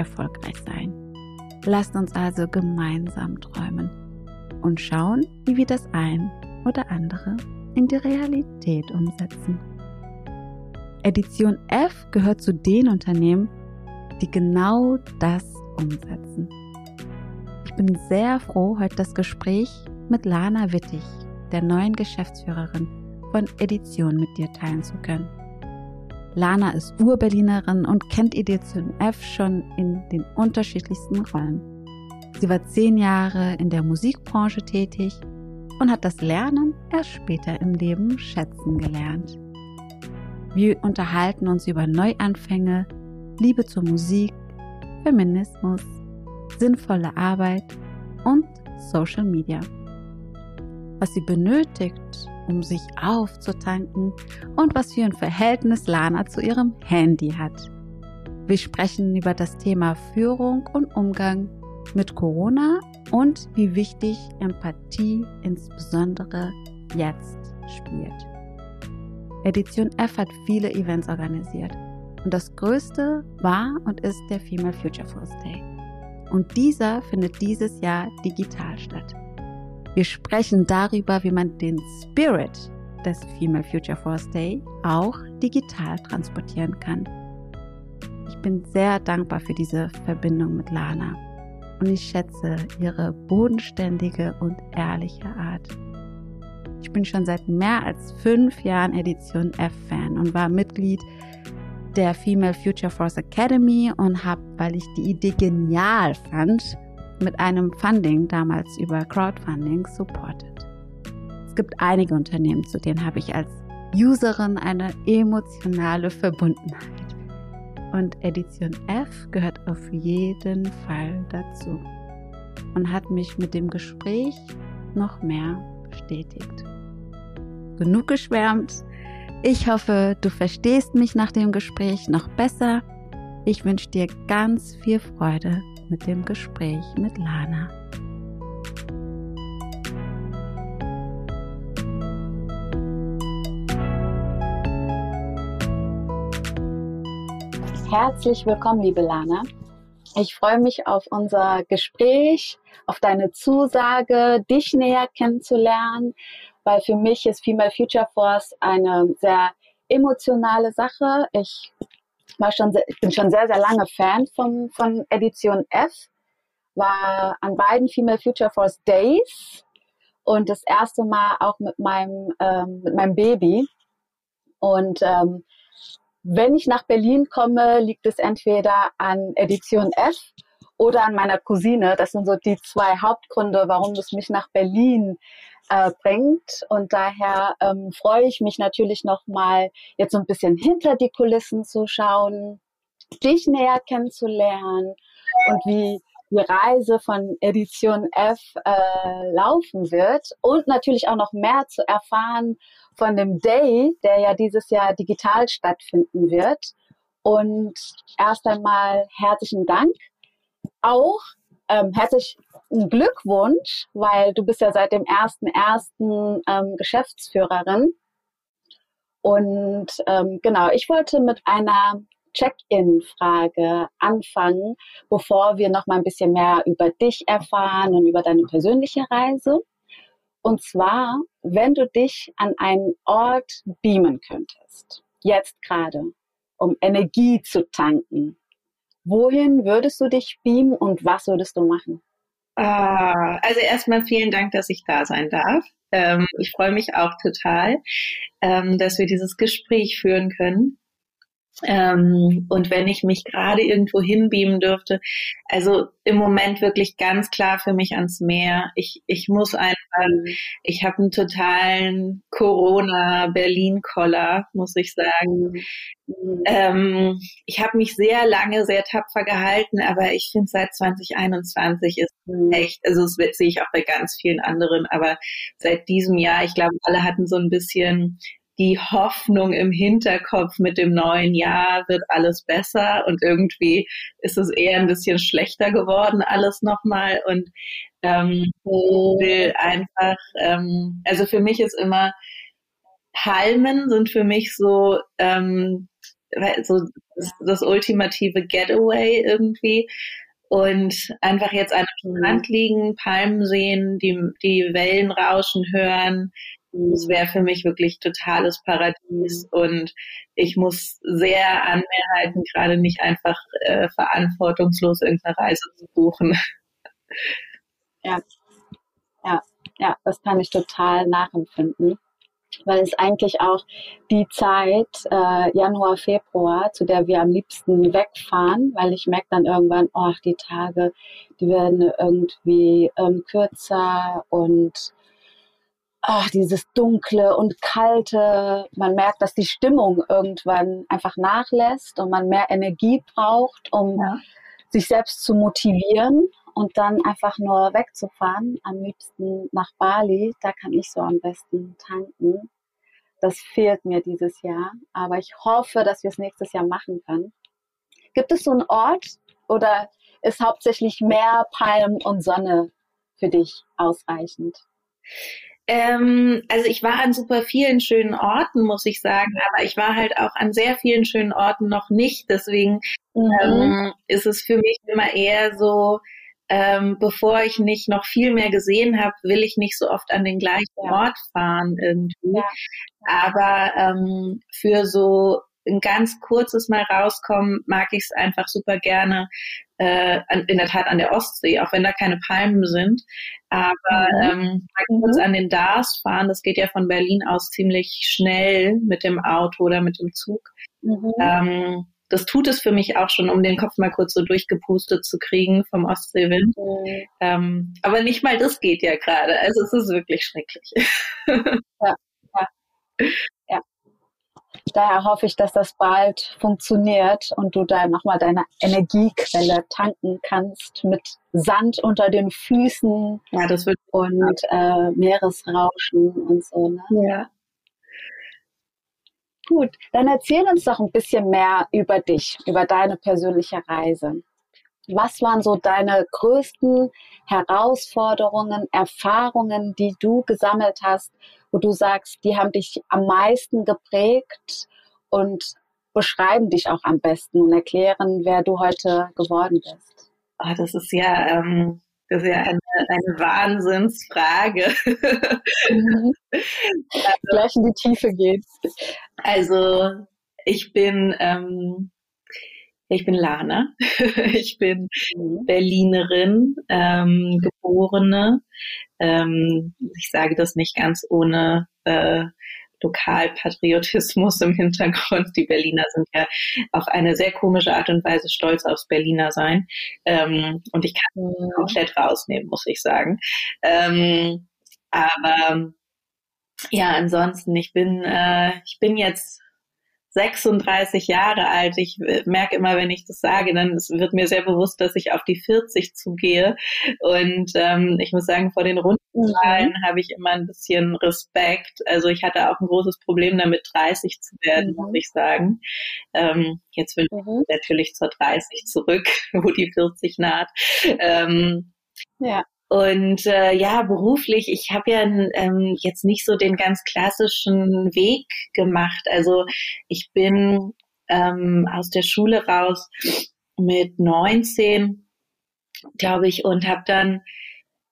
erfolgreich sein. Lasst uns also gemeinsam träumen und schauen, wie wir das ein oder andere in die Realität umsetzen. Edition F gehört zu den Unternehmen, die genau das umsetzen. Ich bin sehr froh, heute das Gespräch mit Lana Wittig, der neuen Geschäftsführerin von Edition, mit dir teilen zu können. Lana ist Urberlinerin und kennt Edition F schon in den unterschiedlichsten Rollen. Sie war zehn Jahre in der Musikbranche tätig und hat das Lernen erst später im Leben schätzen gelernt. Wir unterhalten uns über Neuanfänge, Liebe zur Musik, Feminismus, sinnvolle Arbeit und Social Media. Was sie benötigt, um sich aufzutanken und was für ein Verhältnis Lana zu ihrem Handy hat. Wir sprechen über das Thema Führung und Umgang mit Corona und wie wichtig Empathie insbesondere jetzt spielt. Edition F hat viele Events organisiert und das größte war und ist der Female Future Force Day. Und dieser findet dieses Jahr digital statt. Wir sprechen darüber, wie man den Spirit des Female Future Force Day auch digital transportieren kann. Ich bin sehr dankbar für diese Verbindung mit Lana und ich schätze ihre bodenständige und ehrliche Art. Ich bin schon seit mehr als fünf Jahren Edition F-Fan und war Mitglied der Female Future Force Academy und habe, weil ich die Idee genial fand, mit einem Funding damals über Crowdfunding supported. Es gibt einige Unternehmen, zu denen habe ich als Userin eine emotionale Verbundenheit. Und Edition F gehört auf jeden Fall dazu und hat mich mit dem Gespräch noch mehr bestätigt. Genug geschwärmt. Ich hoffe, du verstehst mich nach dem Gespräch noch besser. Ich wünsche dir ganz viel Freude mit dem Gespräch mit Lana. Herzlich willkommen, liebe Lana. Ich freue mich auf unser Gespräch, auf deine Zusage, dich näher kennenzulernen, weil für mich ist Female Future Force eine sehr emotionale Sache. Ich war schon, ich bin schon sehr, sehr lange Fan von, von Edition F, war an beiden Female Future Force Days und das erste Mal auch mit meinem, ähm, mit meinem Baby. Und ähm, wenn ich nach Berlin komme, liegt es entweder an Edition F oder an meiner Cousine. Das sind so die zwei Hauptgründe, warum es mich nach Berlin äh, bringt. Und daher ähm, freue ich mich natürlich nochmal, jetzt so ein bisschen hinter die Kulissen zu schauen, dich näher kennenzulernen und wie die Reise von Edition F äh, laufen wird und natürlich auch noch mehr zu erfahren von dem Day, der ja dieses Jahr digital stattfinden wird. Und erst einmal herzlichen Dank. Auch ähm, herzlichen Glückwunsch, weil du bist ja seit dem 1.1. Ähm, Geschäftsführerin. Und ähm, genau, ich wollte mit einer Check-in-Frage anfangen, bevor wir noch mal ein bisschen mehr über dich erfahren und über deine persönliche Reise. Und zwar, wenn du dich an einen Ort beamen könntest, jetzt gerade, um Energie zu tanken, wohin würdest du dich beamen und was würdest du machen? Ah, also erstmal vielen Dank, dass ich da sein darf. Ähm, ich freue mich auch total, ähm, dass wir dieses Gespräch führen können. Ähm, und wenn ich mich gerade irgendwo hinbeamen dürfte, also im Moment wirklich ganz klar für mich ans Meer. Ich, ich muss einfach, ich habe einen totalen Corona-Berlin-Koller, muss ich sagen. Ähm, ich habe mich sehr lange, sehr tapfer gehalten, aber ich finde seit 2021 ist mhm. echt, also das sehe ich auch bei ganz vielen anderen, aber seit diesem Jahr, ich glaube, alle hatten so ein bisschen die Hoffnung im Hinterkopf mit dem neuen Jahr wird alles besser und irgendwie ist es eher ein bisschen schlechter geworden alles nochmal. Und ähm, will einfach, ähm, also für mich ist immer Palmen sind für mich so ähm, so das, ultimative Getaway irgendwie. Und einfach jetzt an dem Strand liegen, Palmen sehen, die, die Wellen rauschen hören, es wäre für mich wirklich totales Paradies und ich muss sehr an mir halten, gerade nicht einfach äh, verantwortungslos irgendeine Reise zu buchen. Ja, ja, ja, das kann ich total nachempfinden, weil es eigentlich auch die Zeit, äh, Januar, Februar, zu der wir am liebsten wegfahren, weil ich merke dann irgendwann, oh, die Tage, die werden irgendwie ähm, kürzer und ach, dieses Dunkle und Kalte. Man merkt, dass die Stimmung irgendwann einfach nachlässt und man mehr Energie braucht, um ja. sich selbst zu motivieren und dann einfach nur wegzufahren. Am liebsten nach Bali, da kann ich so am besten tanken. Das fehlt mir dieses Jahr, aber ich hoffe, dass wir es nächstes Jahr machen können. Gibt es so einen Ort oder ist hauptsächlich Meer, Palm und Sonne für dich ausreichend? Ähm, also ich war an super vielen schönen Orten, muss ich sagen, aber ich war halt auch an sehr vielen schönen Orten noch nicht. Deswegen mhm. ähm, ist es für mich immer eher so, ähm, bevor ich nicht noch viel mehr gesehen habe, will ich nicht so oft an den gleichen. Ort fahren irgendwie. Ja. Aber ähm, für so ein ganz kurzes Mal rauskommen, mag ich es einfach super gerne, äh, in der Tat an der Ostsee, auch wenn da keine Palmen sind. Aber mhm. ähm, kurz mhm. an den Dars fahren, das geht ja von Berlin aus ziemlich schnell mit dem Auto oder mit dem Zug. Mhm. Ähm, das tut es für mich auch schon, um den Kopf mal kurz so durchgepustet zu kriegen vom Ostseewind. Mhm. Ähm, aber nicht mal das geht ja gerade. Also es ist wirklich schrecklich. ja, ja. Daher hoffe ich, dass das bald funktioniert und du da nochmal deine Energiequelle tanken kannst mit Sand unter den Füßen ja, das wird und äh, Meeresrauschen und so. Ne? Ja. Gut, dann erzähl uns doch ein bisschen mehr über dich, über deine persönliche Reise. Was waren so deine größten Herausforderungen, Erfahrungen, die du gesammelt hast, wo du sagst, die haben dich am meisten geprägt und beschreiben dich auch am besten und erklären, wer du heute geworden bist? Oh, das ist ja, ähm, das ist ja eine, eine Wahnsinnsfrage. Mhm. Gleich in die Tiefe geht. Also ich bin ähm, ich bin Lana. ich bin mhm. Berlinerin, ähm, geborene. Ähm, ich sage das nicht ganz ohne äh, Lokalpatriotismus im Hintergrund. Die Berliner sind ja auf eine sehr komische Art und Weise stolz aufs Berliner sein. Ähm, und ich kann mhm. komplett rausnehmen, muss ich sagen. Ähm, aber ja, ansonsten, ich bin, äh, ich bin jetzt 36 Jahre alt. Ich äh, merke immer, wenn ich das sage, dann wird mir sehr bewusst, dass ich auf die 40 zugehe. Und ähm, ich muss sagen, vor den Rundenzahlen mhm. habe ich immer ein bisschen Respekt. Also ich hatte auch ein großes Problem damit, 30 zu werden, mhm. muss ich sagen. Ähm, jetzt will ich mhm. natürlich zur 30 zurück, wo die 40 naht. Ähm, ja. Und äh, ja, beruflich, ich habe ja ähm, jetzt nicht so den ganz klassischen Weg gemacht. Also ich bin ähm, aus der Schule raus mit 19, glaube ich, und habe dann,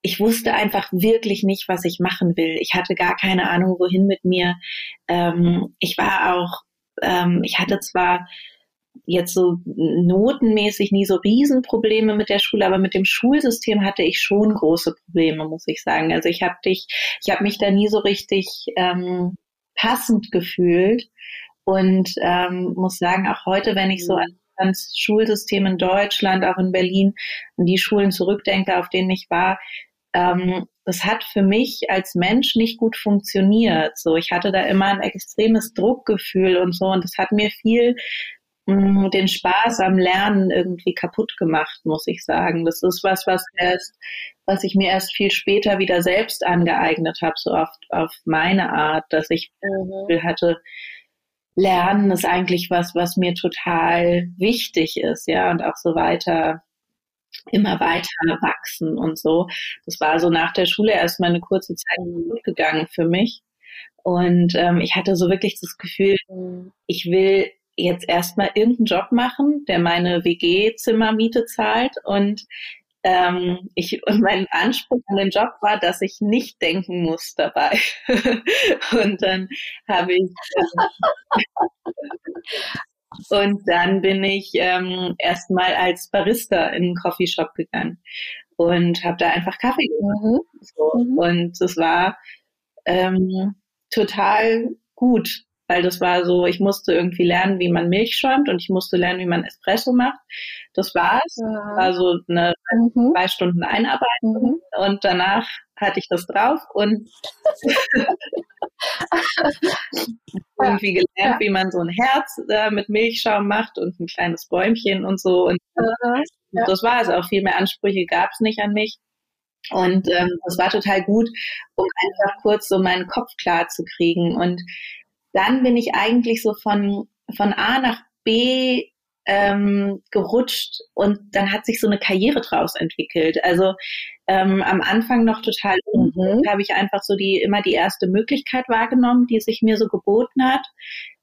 ich wusste einfach wirklich nicht, was ich machen will. Ich hatte gar keine Ahnung, wohin mit mir. Ähm, ich war auch, ähm, ich hatte zwar jetzt so notenmäßig nie so Riesenprobleme mit der Schule, aber mit dem Schulsystem hatte ich schon große Probleme, muss ich sagen. Also ich habe dich, ich habe mich da nie so richtig ähm, passend gefühlt und ähm, muss sagen, auch heute, wenn ich so mhm. an das Schulsystem in Deutschland, auch in Berlin, an die Schulen zurückdenke, auf denen ich war, ähm, das hat für mich als Mensch nicht gut funktioniert. So, ich hatte da immer ein extremes Druckgefühl und so, und das hat mir viel mh, mm, den Spaß am Lernen irgendwie kaputt gemacht, muss ich sagen. Das ist was, was erst, was ich mir erst viel später wieder selbst angeeignet habe, so oft auf meine Art, dass ich mhm. hatte, Lernen ist eigentlich was, was mir total wichtig ist, ja, und auch so weiter immer weiter wachsen und so. Das war so nach der Schule erstmal eine kurze Zeit gut gegangen für mich. Und ähm, ich hatte so wirklich das Gefühl, ich will jetzt erstmal irgendeinen Job machen, der meine WG-Zimmermiete zahlt und ähm, ich, und mein Anspruch an den Job war, dass ich nicht denken muss dabei. und dann habe ich und dann bin ich ähm, erstmal als Barista in einen Coffeeshop gegangen und habe da einfach Kaffee gemacht. Mhm. So. Mhm. Und es war ähm, total gut, weil das war so, ich musste irgendwie lernen, wie man Milch schäumt und ich musste lernen, wie man Espresso macht. Das war's. Ja. War so eine mhm. zwei Stunden Einarbeitung mhm. und danach hatte ich das drauf und irgendwie gelernt, ja. wie man so ein Herz äh, mit Milchschaum macht und ein kleines Bäumchen und so. Und ja. das war es. Auch viel mehr Ansprüche gab es nicht an mich. Und ähm, das war total gut, um einfach kurz so meinen Kopf klar zu kriegen. Und dann bin ich eigentlich so von, von A nach B ähm, gerutscht und dann hat sich so eine Karriere draus entwickelt. Also ähm, am Anfang noch total mhm. habe ich einfach so die immer die erste Möglichkeit wahrgenommen, die sich mir so geboten hat.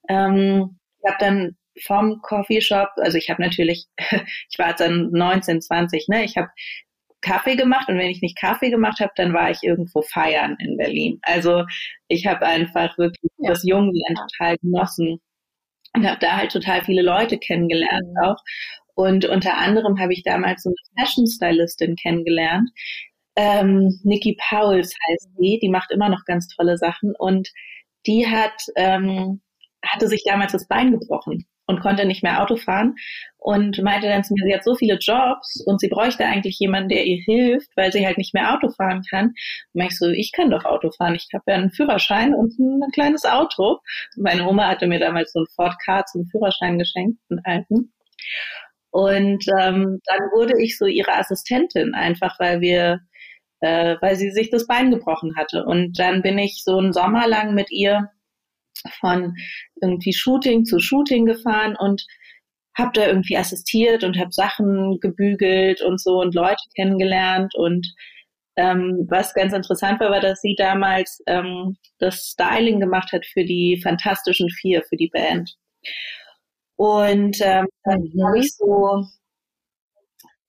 Ähm, ich habe dann vom Coffeeshop, also ich habe natürlich, ich war jetzt dann 19, 20, ne, ich habe Kaffee gemacht und wenn ich nicht Kaffee gemacht habe, dann war ich irgendwo feiern in Berlin. Also ich habe einfach wirklich ja. das Jungsein total genossen und habe da halt total viele Leute kennengelernt mhm. auch. Und unter anderem habe ich damals so eine Fashion Stylistin kennengelernt. Ähm, Nikki Pauls heißt die, die macht immer noch ganz tolle Sachen und die hat ähm, hatte sich damals das Bein gebrochen und konnte nicht mehr Auto fahren und meinte dann zu mir, sie hat so viele Jobs und sie bräuchte eigentlich jemanden, der ihr hilft, weil sie halt nicht mehr Auto fahren kann. Und ich so, ich kann doch Auto fahren, ich habe ja einen Führerschein und ein, kleines Auto. Meine Oma hatte mir damals so einen Ford Car zum Führerschein geschenkt, einen alten. Und ähm, dann wurde ich so ihre Assistentin, einfach weil wir, äh, weil sie sich das Bein gebrochen hatte. Und dann bin ich so einen Sommer lang mit ihr von irgendwie Shooting zu Shooting gefahren und habe da irgendwie assistiert und habe Sachen gebügelt und so und Leute kennengelernt und ähm, was ganz interessant war, war, dass sie damals ähm, das Styling gemacht hat für die Fantastischen Vier, für die Band. Und ähm, dann mhm. habe ich so,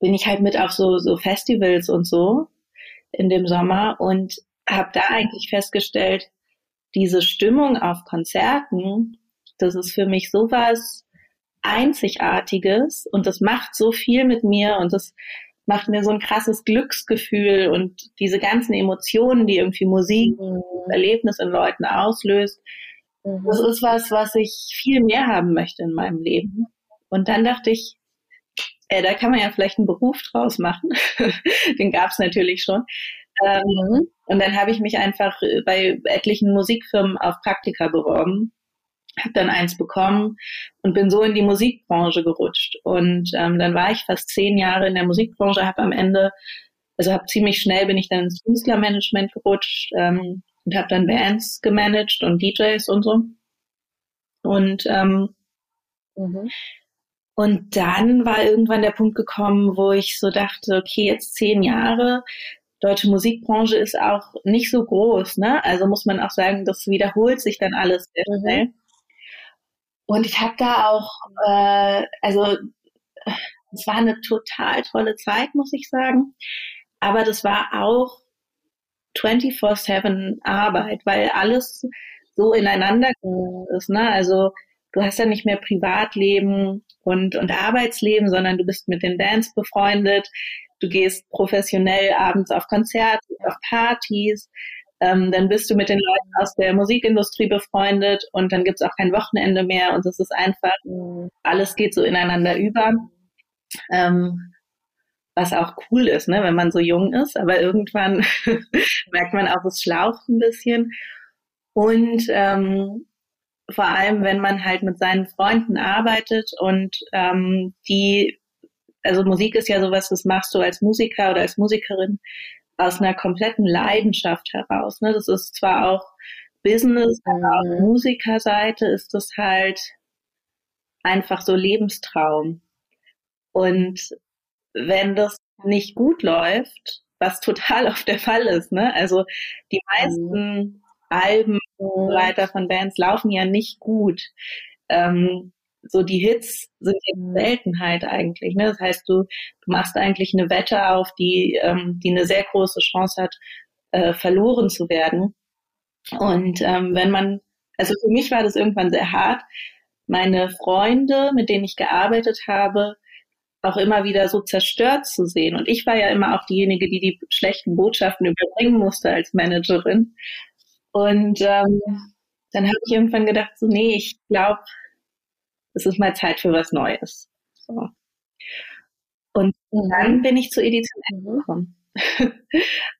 bin ich halt mit auf so, so Festivals und so in dem Sommer und habe da eigentlich festgestellt, diese Stimmung auf Konzerten, das ist für mich sowas Einzigartiges und das macht so viel mit mir und das macht mir so ein krasses Glücksgefühl und diese ganzen Emotionen, die irgendwie Musik, mhm. Erlebnis in Leuten auslöst. Mhm. Das ist was, was ich viel mehr haben möchte in meinem Leben. Und dann dachte ich, äh, da kann man ja vielleicht einen Beruf draus machen. Den gab es natürlich schon. Ähm, mhm. Und dann habe ich mich einfach bei etlichen Musikfirmen auf Praktika beworben, habe dann eins bekommen und bin so in die Musikbranche gerutscht. Und ähm, dann war ich fast zehn Jahre in der Musikbranche, habe am Ende, also habe ziemlich schnell bin ich dann ins Künstlermanagement gerutscht ähm, und habe dann Bands gemanagt und DJs und so. Und ähm, mhm. Und dann war irgendwann der Punkt gekommen, wo ich so dachte, okay, jetzt zehn Jahre, deutsche Musikbranche ist auch nicht so groß, ne? Also muss man auch sagen, das wiederholt sich dann alles sehr mhm. schnell. Mhm. Und ich habe da auch, äh, also es war eine total tolle Zeit, muss ich sagen. Aber das war auch 24-7 Arbeit, weil alles so ineinander ist. Ne? Also du hast ja nicht mehr Privatleben und, und Arbeitsleben, sondern du bist mit den Bands befreundet du gehst professionell abends auf Konzerte, auf Partys, Ähm, dann bist du mit den Leuten aus der Musikindustrie befreundet und dann gibt's auch kein Wochenende mehr und es ist einfach, mhm. alles geht so ineinander über. Ähm, was auch cool ist, ne, wenn man so jung ist, aber irgendwann merkt man auch, es schlaucht ein bisschen. Und ähm, vor allem, wenn man halt mit seinen Freunden arbeitet und ähm, die, also Musik ist ja sowas, das machst du als Musiker oder als Musikerin aus einer kompletten Leidenschaft heraus. Ne? Das ist zwar auch Business, aber auf mhm. Musikerseite ist das halt einfach so Lebenstraum. Und wenn das nicht gut läuft, was total oft der Fall ist, ne? Also die meisten mhm. Alben und so weiter von Bands laufen ja nicht gut. Ähm, so die Hits sind jetzt mhm. Seltenheit eigentlich. Ne? Das heißt, du, du machst eigentlich eine Wette auf, die, ähm, die eine sehr große Chance hat, äh, verloren zu werden. Und ähm, wenn man, also für mich war das irgendwann sehr hart. Meine Freunde, mit denen ich gearbeitet habe, auch immer wieder so zerstört zu sehen. Und ich war ja immer auch diejenige, die die schlechten Botschaften überbringen musste als Managerin. Und ähm, dann habe ich irgendwann gedacht, so, nee, ich glaube, es ist mal Zeit für was Neues. So. Und mhm. dann bin ich zur Edition N mhm. gekommen.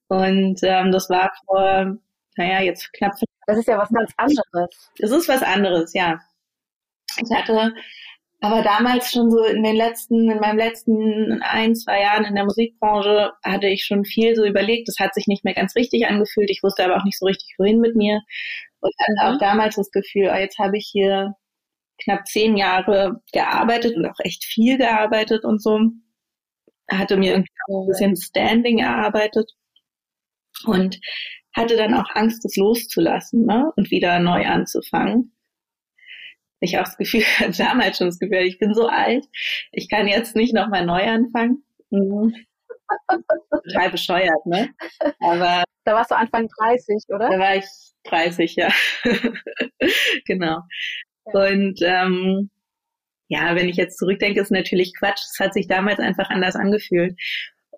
und ähm, das war vor, naja, jetzt knapp. Das ist ja was ganz anderes. Es ist was anderes, ja. Ich hatte aber damals schon so in den letzten, in meinem letzten ein, zwei Jahren in der Musikbranche hatte ich schon viel so überlegt. Das hat sich nicht mehr ganz richtig angefühlt. Ich wusste aber auch nicht so richtig, wohin mit mir. Und hatte auch damals das Gefühl, oh, jetzt habe ich hier knapp zehn Jahre gearbeitet und auch echt viel gearbeitet und so. Hatte mir irgendwie auch ein bisschen Standing erarbeitet und hatte dann auch Angst, das loszulassen ne? und wieder neu anzufangen ich auch das Gefühl, damals schon das Gefühl, ich bin so alt, ich kann jetzt nicht nochmal neu anfangen. Mhm. Total bescheuert, ne? Aber da warst du Anfang 30, oder? Da war ich 30, ja. genau. Und ähm, ja, wenn ich jetzt zurückdenke, ist natürlich Quatsch. Es hat sich damals einfach anders angefühlt.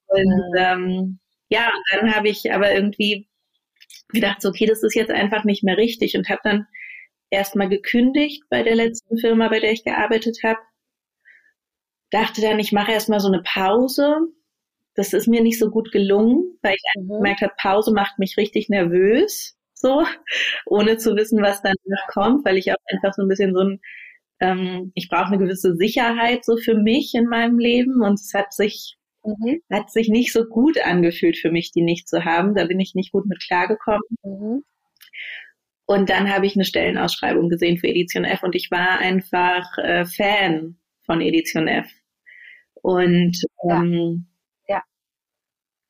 Und ähm, ja, dann habe ich aber irgendwie gedacht, so, okay, das ist jetzt einfach nicht mehr richtig und habe dann erstmal gekündigt bei der letzten Firma, bei der ich gearbeitet habe. Dachte dann, ich mache erstmal so eine Pause. Das ist mir nicht so gut gelungen, weil ich mhm. gemerkt habe, Pause macht mich richtig nervös, so, ohne zu wissen, was dann noch kommt, weil ich auch einfach so ein bisschen so ein, ähm, ich brauche eine gewisse Sicherheit so für mich in meinem Leben und es hat sich Mhm. Hat sich nicht so gut angefühlt für mich, die nicht zu haben. Da bin ich nicht gut mit klargekommen. Mhm. Und dann habe ich eine Stellenausschreibung gesehen für Edition F und ich war einfach äh, Fan von Edition F. Und ähm.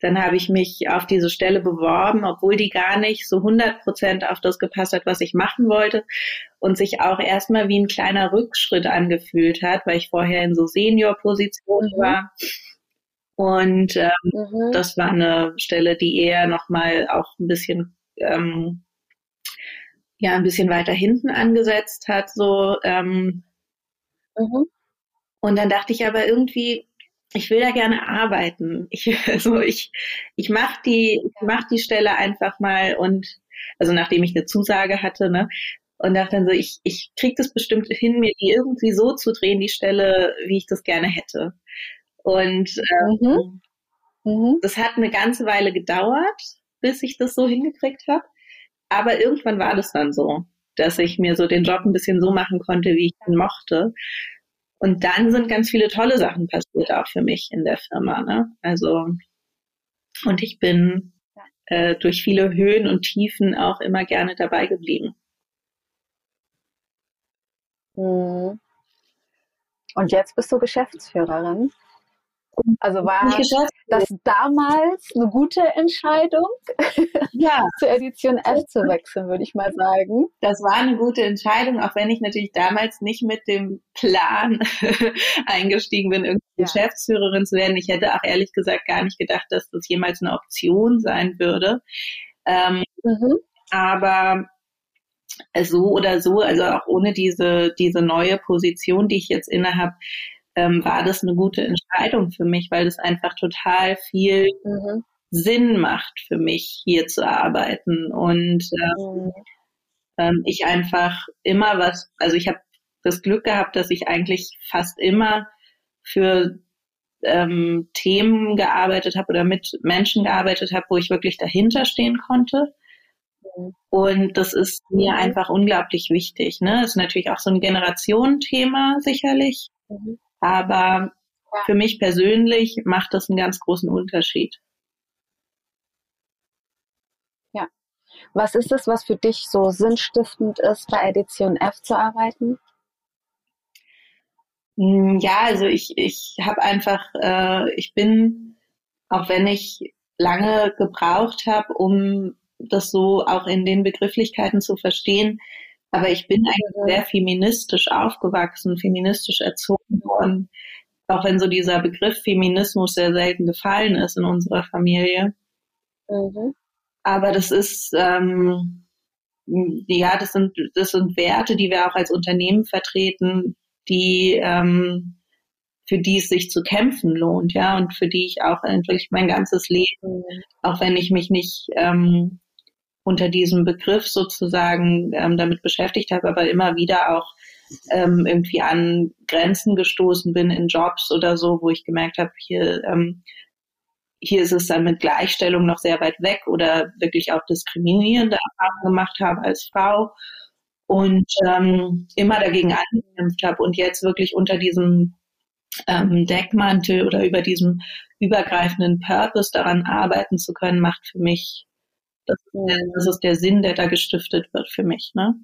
Dann habe ich mich auf diese Stelle beworben, obwohl die gar nicht so 100 Prozent auf das gepasst hat, was ich machen wollte und sich auch erstmal wie ein kleiner Rückschritt angefühlt hat, weil ich vorher in so Senior-Positionen mhm. war. Und ähm, mhm. das war eine Stelle, die eher nochmal auch ein bisschen ähm, ja ein bisschen weiter hinten angesetzt hat, so. Ähm, mhm. Und dann dachte ich aber irgendwie, ich will da gerne arbeiten. Ich, also ich, ich mache die, ich mach die Stelle einfach mal und also nachdem ich eine Zusage hatte, ne, und dachte dann so, ich, ich krieg das bestimmt hin, mir die irgendwie so zu drehen, die Stelle, wie ich das gerne hätte. Und ähm, mhm. Mhm. das hat eine ganze Weile gedauert, bis ich das so hingekriegt habe. Aber irgendwann war das dann so, dass ich mir so den Job ein bisschen so machen konnte, wie ich ihn mochte. Und dann sind ganz viele tolle Sachen passiert, auch für mich in der Firma. Ne? Also, und ich bin äh, durch viele Höhen und Tiefen auch immer gerne dabei geblieben. Hm. Und jetzt bist du Geschäftsführerin. Also war das damals eine gute Entscheidung, ja. zur Edition F zu wechseln, würde ich mal sagen. Das war eine gute Entscheidung, auch wenn ich natürlich damals nicht mit dem Plan eingestiegen bin, irgendwie ja. Geschäftsführerin zu werden. Ich hätte auch ehrlich gesagt gar nicht gedacht, dass das jemals eine Option sein würde. Ähm, mhm. Aber so oder so, also auch ohne diese, diese neue Position, die ich jetzt innehabe, ähm, war das eine gute Entscheidung für mich, weil das einfach total viel mhm. Sinn macht für mich, hier zu arbeiten. Und ähm, ähm, ich einfach immer was, also ich habe das Glück gehabt, dass ich eigentlich fast immer für ähm, Themen gearbeitet habe oder mit Menschen gearbeitet habe, wo ich wirklich dahinter stehen konnte. Mhm. Und das ist mir mhm. einfach unglaublich wichtig. Ne? Das ist natürlich auch so ein Generationenthema sicherlich. Mhm. Aber für mich persönlich macht das einen ganz großen Unterschied. Ja. Was ist es, was für dich so sinnstiftend ist, bei Edition F zu arbeiten? Hm, ja, also ich, ich habe einfach, äh, ich bin, auch wenn ich lange gebraucht habe, um das so auch in den Begrifflichkeiten zu verstehen, aber ich bin eigentlich sehr feministisch aufgewachsen, feministisch erzogen worden, auch wenn so dieser Begriff Feminismus sehr selten gefallen ist in unserer Familie. Mhm. Aber das ist, ähm, ja, das sind, das sind Werte, die wir auch als Unternehmen vertreten, die, ähm, für die es sich zu kämpfen lohnt, ja, und für die ich auch wirklich mein ganzes Leben, mhm. auch wenn ich mich nicht ähm, unter diesem Begriff sozusagen ähm, damit beschäftigt habe, aber immer wieder auch ähm, irgendwie an Grenzen gestoßen bin in Jobs oder so, wo ich gemerkt habe, hier, ähm, hier ist es dann mit Gleichstellung noch sehr weit weg oder wirklich auch diskriminierende Erfahrungen gemacht habe als Frau und ähm, immer dagegen angekämpft habe und jetzt wirklich unter diesem ähm, Deckmantel oder über diesem übergreifenden Purpose daran arbeiten zu können, macht für mich das, das ist der Sinn, der da gestiftet wird für mich. Ne?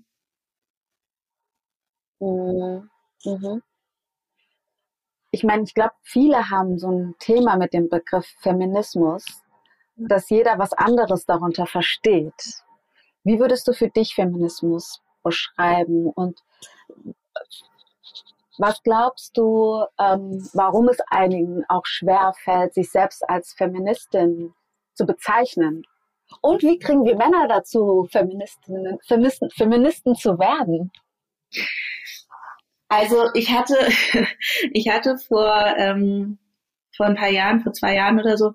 Mhm. mhm. Ich meine, ich glaube, viele haben so ein Thema mit dem Begriff Feminismus, dass jeder was anderes darunter versteht. Wie würdest du für dich Feminismus beschreiben und was glaubst du, ähm, warum es einigen auch schwer fällt, sich selbst als Feministin zu bezeichnen? Und wie kriegen wir Männer dazu, Feministinnen, Feministen, Feministen zu werden? Also ich hatte, ich hatte vor, ähm, vor ein paar Jahren, vor zwei Jahren oder so,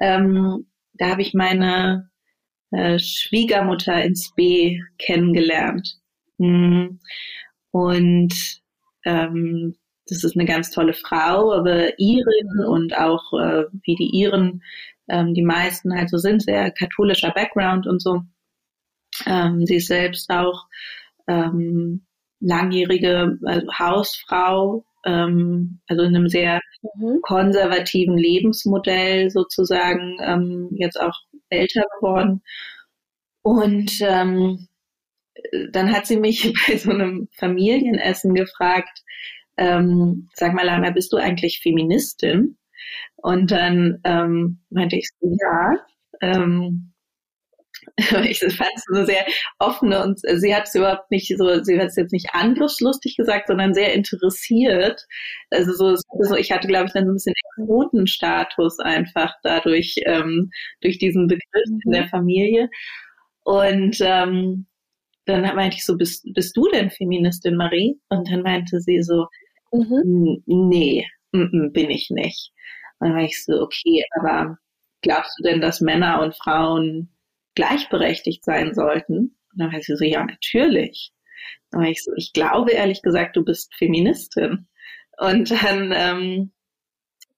ähm, da habe ich meine äh, Schwiegermutter ins B kennengelernt. Mhm. Und ähm, das ist eine ganz tolle Frau, aber Iren und auch äh, wie die Iren ähm, die meisten halt so sind, sehr katholischer Background und so. Ähm, sie ist selbst auch ähm, langjährige also Hausfrau, ähm, also in einem sehr mhm. konservativen Lebensmodell sozusagen, ähm, jetzt auch älter geworden. Und ähm, dann hat sie mich bei so einem Familienessen gefragt, ähm, sag mal, Lana, bist du eigentlich Feministin? Und dann ähm, meinte ich so, ja. Ähm, ich fand es so sehr offene und sie hat es überhaupt nicht so, sie hat es jetzt nicht angriffslustig gesagt, sondern sehr interessiert. Also so, so ich hatte, glaube ich, dann so ein bisschen Quotenstatus einfach dadurch, ähm, durch diesen Begriff in der mhm. Familie. Und ähm, dann meinte ich so, bist, bist du denn Feministin, Marie? Und dann meinte sie so, mhm. nee, m -m, bin ich nicht. Und dann war ich so, okay, aber glaubst du denn, dass Männer und Frauen gleichberechtigt sein sollten? Und dann war sie so, ja, natürlich. Dann war ich so, ich glaube ehrlich gesagt, du bist Feministin. Und dann ähm,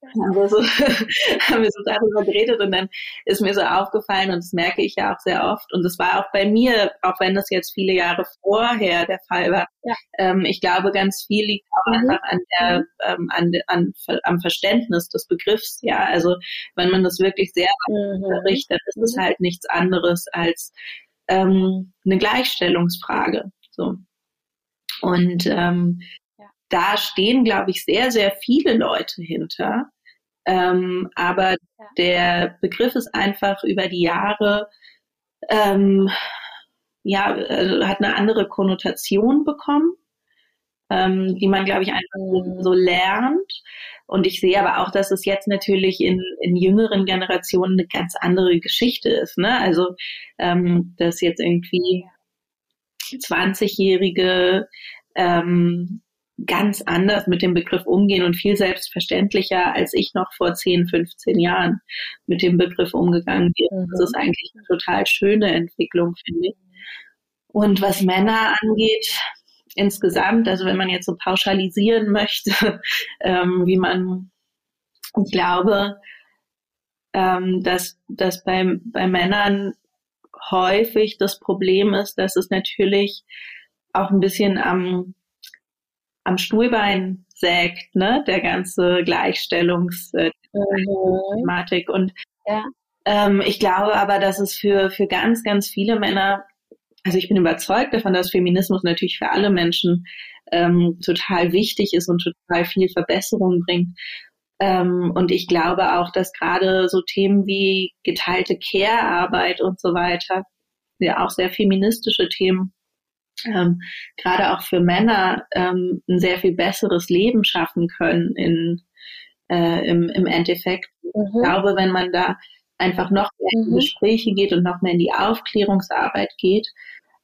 haben wir, so, haben wir so darüber geredet und dann ist mir so aufgefallen und das merke ich ja auch sehr oft und das war auch bei mir, auch wenn das jetzt viele Jahre vorher der Fall war. Ja. Ähm, ich glaube, ganz viel liegt auch mhm. einfach an der, mhm. ähm, an, an, am Verständnis des Begriffs. Ja, also wenn man das wirklich sehr mhm. berichtet, ist es mhm. halt nichts anderes als ähm, eine Gleichstellungsfrage. So. Und ähm, da stehen, glaube ich, sehr, sehr viele Leute hinter. Ähm, aber ja. der Begriff ist einfach über die Jahre, ähm, ja, äh, hat eine andere Konnotation bekommen, ähm, die man, glaube ich, einfach mhm. so lernt. Und ich sehe aber auch, dass es jetzt natürlich in, in jüngeren Generationen eine ganz andere Geschichte ist. Ne? Also, ähm, dass jetzt irgendwie 20-Jährige ähm, ganz anders mit dem Begriff umgehen und viel selbstverständlicher, als ich noch vor 10, 15 Jahren mit dem Begriff umgegangen bin. Mhm. Das ist eigentlich eine total schöne Entwicklung, finde ich. Und was Männer angeht, insgesamt, also wenn man jetzt so pauschalisieren möchte, ähm, wie man, ich glaube, ähm, dass, dass bei, bei Männern häufig das Problem ist, dass es natürlich auch ein bisschen am, am Stuhlbein sägt, ne, der ganze Gleichstellungsthematik. Mhm. Und ja. ähm, ich glaube aber, dass es für, für ganz, ganz viele Männer, also ich bin überzeugt davon, dass Feminismus natürlich für alle Menschen ähm, total wichtig ist und total viel Verbesserung bringt. Ähm, und ich glaube auch, dass gerade so Themen wie geteilte Care-Arbeit und so weiter, ja auch sehr feministische Themen, ähm, gerade auch für Männer ähm, ein sehr viel besseres Leben schaffen können in, äh, im, im Endeffekt. Mhm. Ich glaube, wenn man da einfach noch mehr in mhm. Gespräche geht und noch mehr in die Aufklärungsarbeit geht,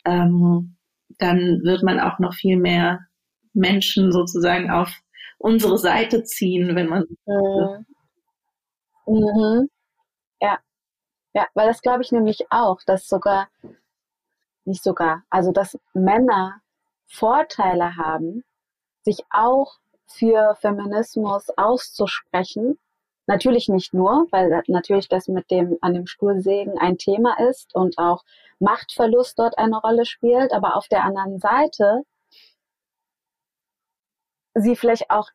ähm, dann wird man auch noch viel mehr Menschen sozusagen auf unsere Seite ziehen, wenn man. Mhm. Mhm. Ja. Ja, weil das glaube ich nämlich auch, dass sogar, nicht sogar, also dass Männer Vorteile haben, sich auch für Feminismus auszusprechen. Natürlich nicht nur, weil natürlich das mit dem an dem Stuhlsägen ein Thema ist und auch Machtverlust dort eine Rolle spielt, aber auf der anderen Seite sie vielleicht auch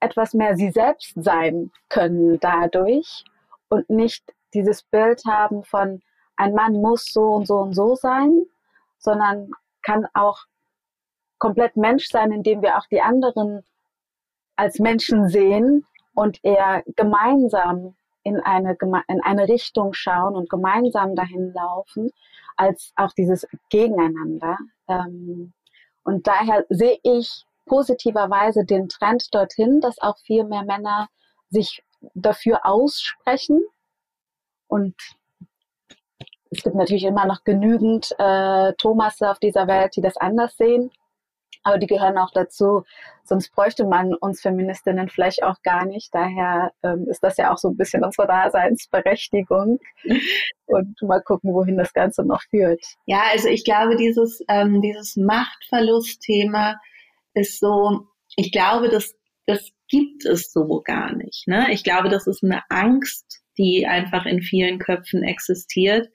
etwas mehr sie selbst sein können dadurch und nicht dieses Bild haben von ein Mann muss so und so und so sein, sondern kann auch komplett Mensch sein, indem wir auch die anderen als Menschen sehen und eher gemeinsam in eine, in eine Richtung schauen und gemeinsam dahin laufen, als auch dieses Gegeneinander. Ähm, und daher sehe ich positiverweise den Trend dorthin, dass auch viel mehr Männer sich dafür aussprechen. Und es gibt natürlich immer noch genügend äh, Thomas auf dieser Welt, die das anders sehen. Aber die gehören auch dazu. Sonst bräuchte man uns Feministinnen vielleicht auch gar nicht. Daher ähm, ist das ja auch so ein bisschen unsere Daseinsberechtigung. Und mal gucken, wohin das Ganze noch führt. Ja, also ich glaube, dieses, ähm, dieses Machtverlustthema ist so, ich glaube, das, das gibt es so gar nicht. Ne? Ich glaube, das ist eine Angst, die einfach in vielen Köpfen existiert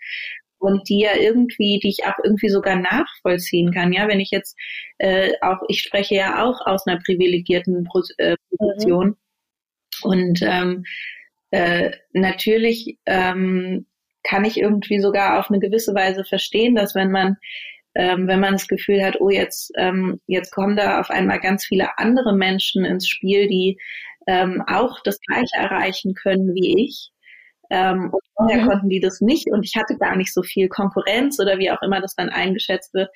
und die ja irgendwie, die ich auch irgendwie sogar nachvollziehen kann. Ja, wenn ich jetzt äh, auch, ich spreche ja auch aus einer privilegierten äh, Position mhm. und ähm, äh, natürlich ähm, kann ich irgendwie sogar auf eine gewisse Weise verstehen, dass wenn man ähm, wenn man das Gefühl hat, oh, jetzt, ähm, jetzt kommen da auf einmal ganz viele andere Menschen ins Spiel, die ähm, auch das Gleiche erreichen können wie ich. Ähm, und vorher mhm. konnten die das nicht und ich hatte gar nicht so viel Konkurrenz oder wie auch immer das dann eingeschätzt wird,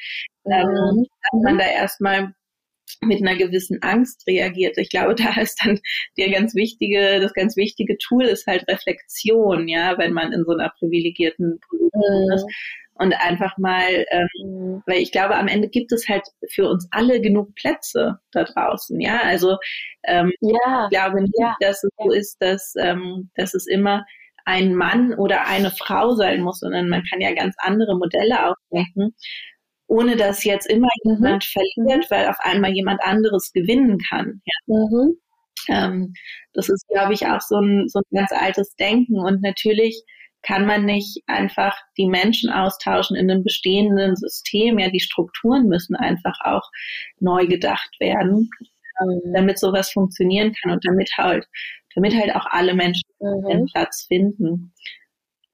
ähm, mhm. dass man da erstmal mit einer gewissen Angst reagiert. Ich glaube, da ist dann der ganz wichtige, das ganz wichtige Tool ist halt Reflexion, ja, wenn man in so einer privilegierten Position mhm. ist und einfach mal, ähm, mhm. weil ich glaube, am Ende gibt es halt für uns alle genug Plätze da draußen, ja. Also ähm, ja. ich glaube nicht, ja. dass es so ist, dass, ähm, dass es immer ein Mann oder eine Frau sein muss, sondern man kann ja ganz andere Modelle aufdenken, ohne dass jetzt immer mhm. jemand verliert, weil auf einmal jemand anderes gewinnen kann. Ja. Mhm. Ähm, das ist, glaube ich, auch so ein, so ein ganz altes Denken und natürlich kann man nicht einfach die Menschen austauschen in einem bestehenden System. Ja, die Strukturen müssen einfach auch neu gedacht werden, mhm. damit sowas funktionieren kann und damit halt, damit halt auch alle Menschen mhm. einen Platz finden.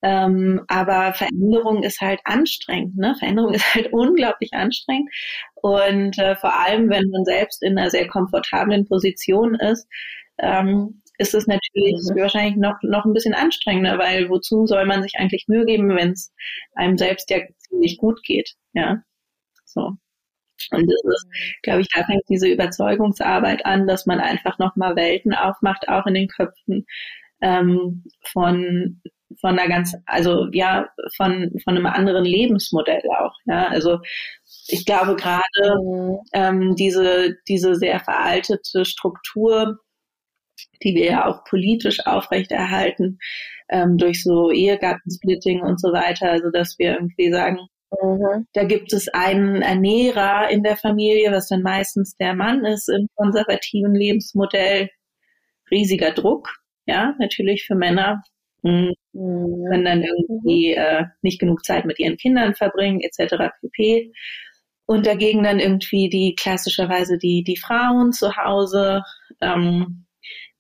Ähm, aber Veränderung ist halt anstrengend. Ne? Veränderung ist halt unglaublich anstrengend. Und äh, vor allem, wenn man selbst in einer sehr komfortablen Position ist, ähm, ist es natürlich mhm. wahrscheinlich noch, noch ein bisschen anstrengender, weil wozu soll man sich eigentlich Mühe geben, wenn es einem selbst ja ziemlich gut geht, ja. So. Und das ist, glaube ich, da fängt diese Überzeugungsarbeit an, dass man einfach nochmal Welten aufmacht, auch in den Köpfen ähm, von von einer ganz, also ja, von von einem anderen Lebensmodell auch. Ja, also ich glaube gerade mhm. ähm, diese, diese sehr veraltete Struktur, die wir ja auch politisch aufrechterhalten, ähm, durch so Ehegattensplitting und so weiter, also dass wir irgendwie sagen, mhm. da gibt es einen Ernährer in der Familie, was dann meistens der Mann ist im konservativen Lebensmodell. Riesiger Druck, ja, natürlich für Männer, Mhm. Können dann irgendwie äh, nicht genug Zeit mit ihren Kindern verbringen, etc. pp. Und dagegen dann irgendwie die klassischerweise die, die Frauen zu Hause, ähm,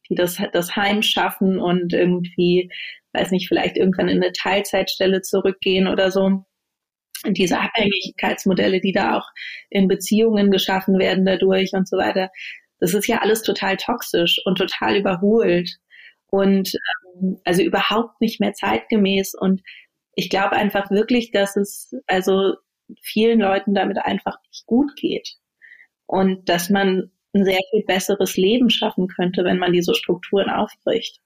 die das, das Heim schaffen und irgendwie, weiß nicht, vielleicht irgendwann in eine Teilzeitstelle zurückgehen oder so. Und diese Abhängigkeitsmodelle, die da auch in Beziehungen geschaffen werden dadurch und so weiter, das ist ja alles total toxisch und total überholt und ähm, also überhaupt nicht mehr zeitgemäß. Und ich glaube einfach wirklich, dass es also vielen Leuten damit einfach nicht gut geht und dass man ein sehr viel besseres Leben schaffen könnte, wenn man diese Strukturen aufbricht.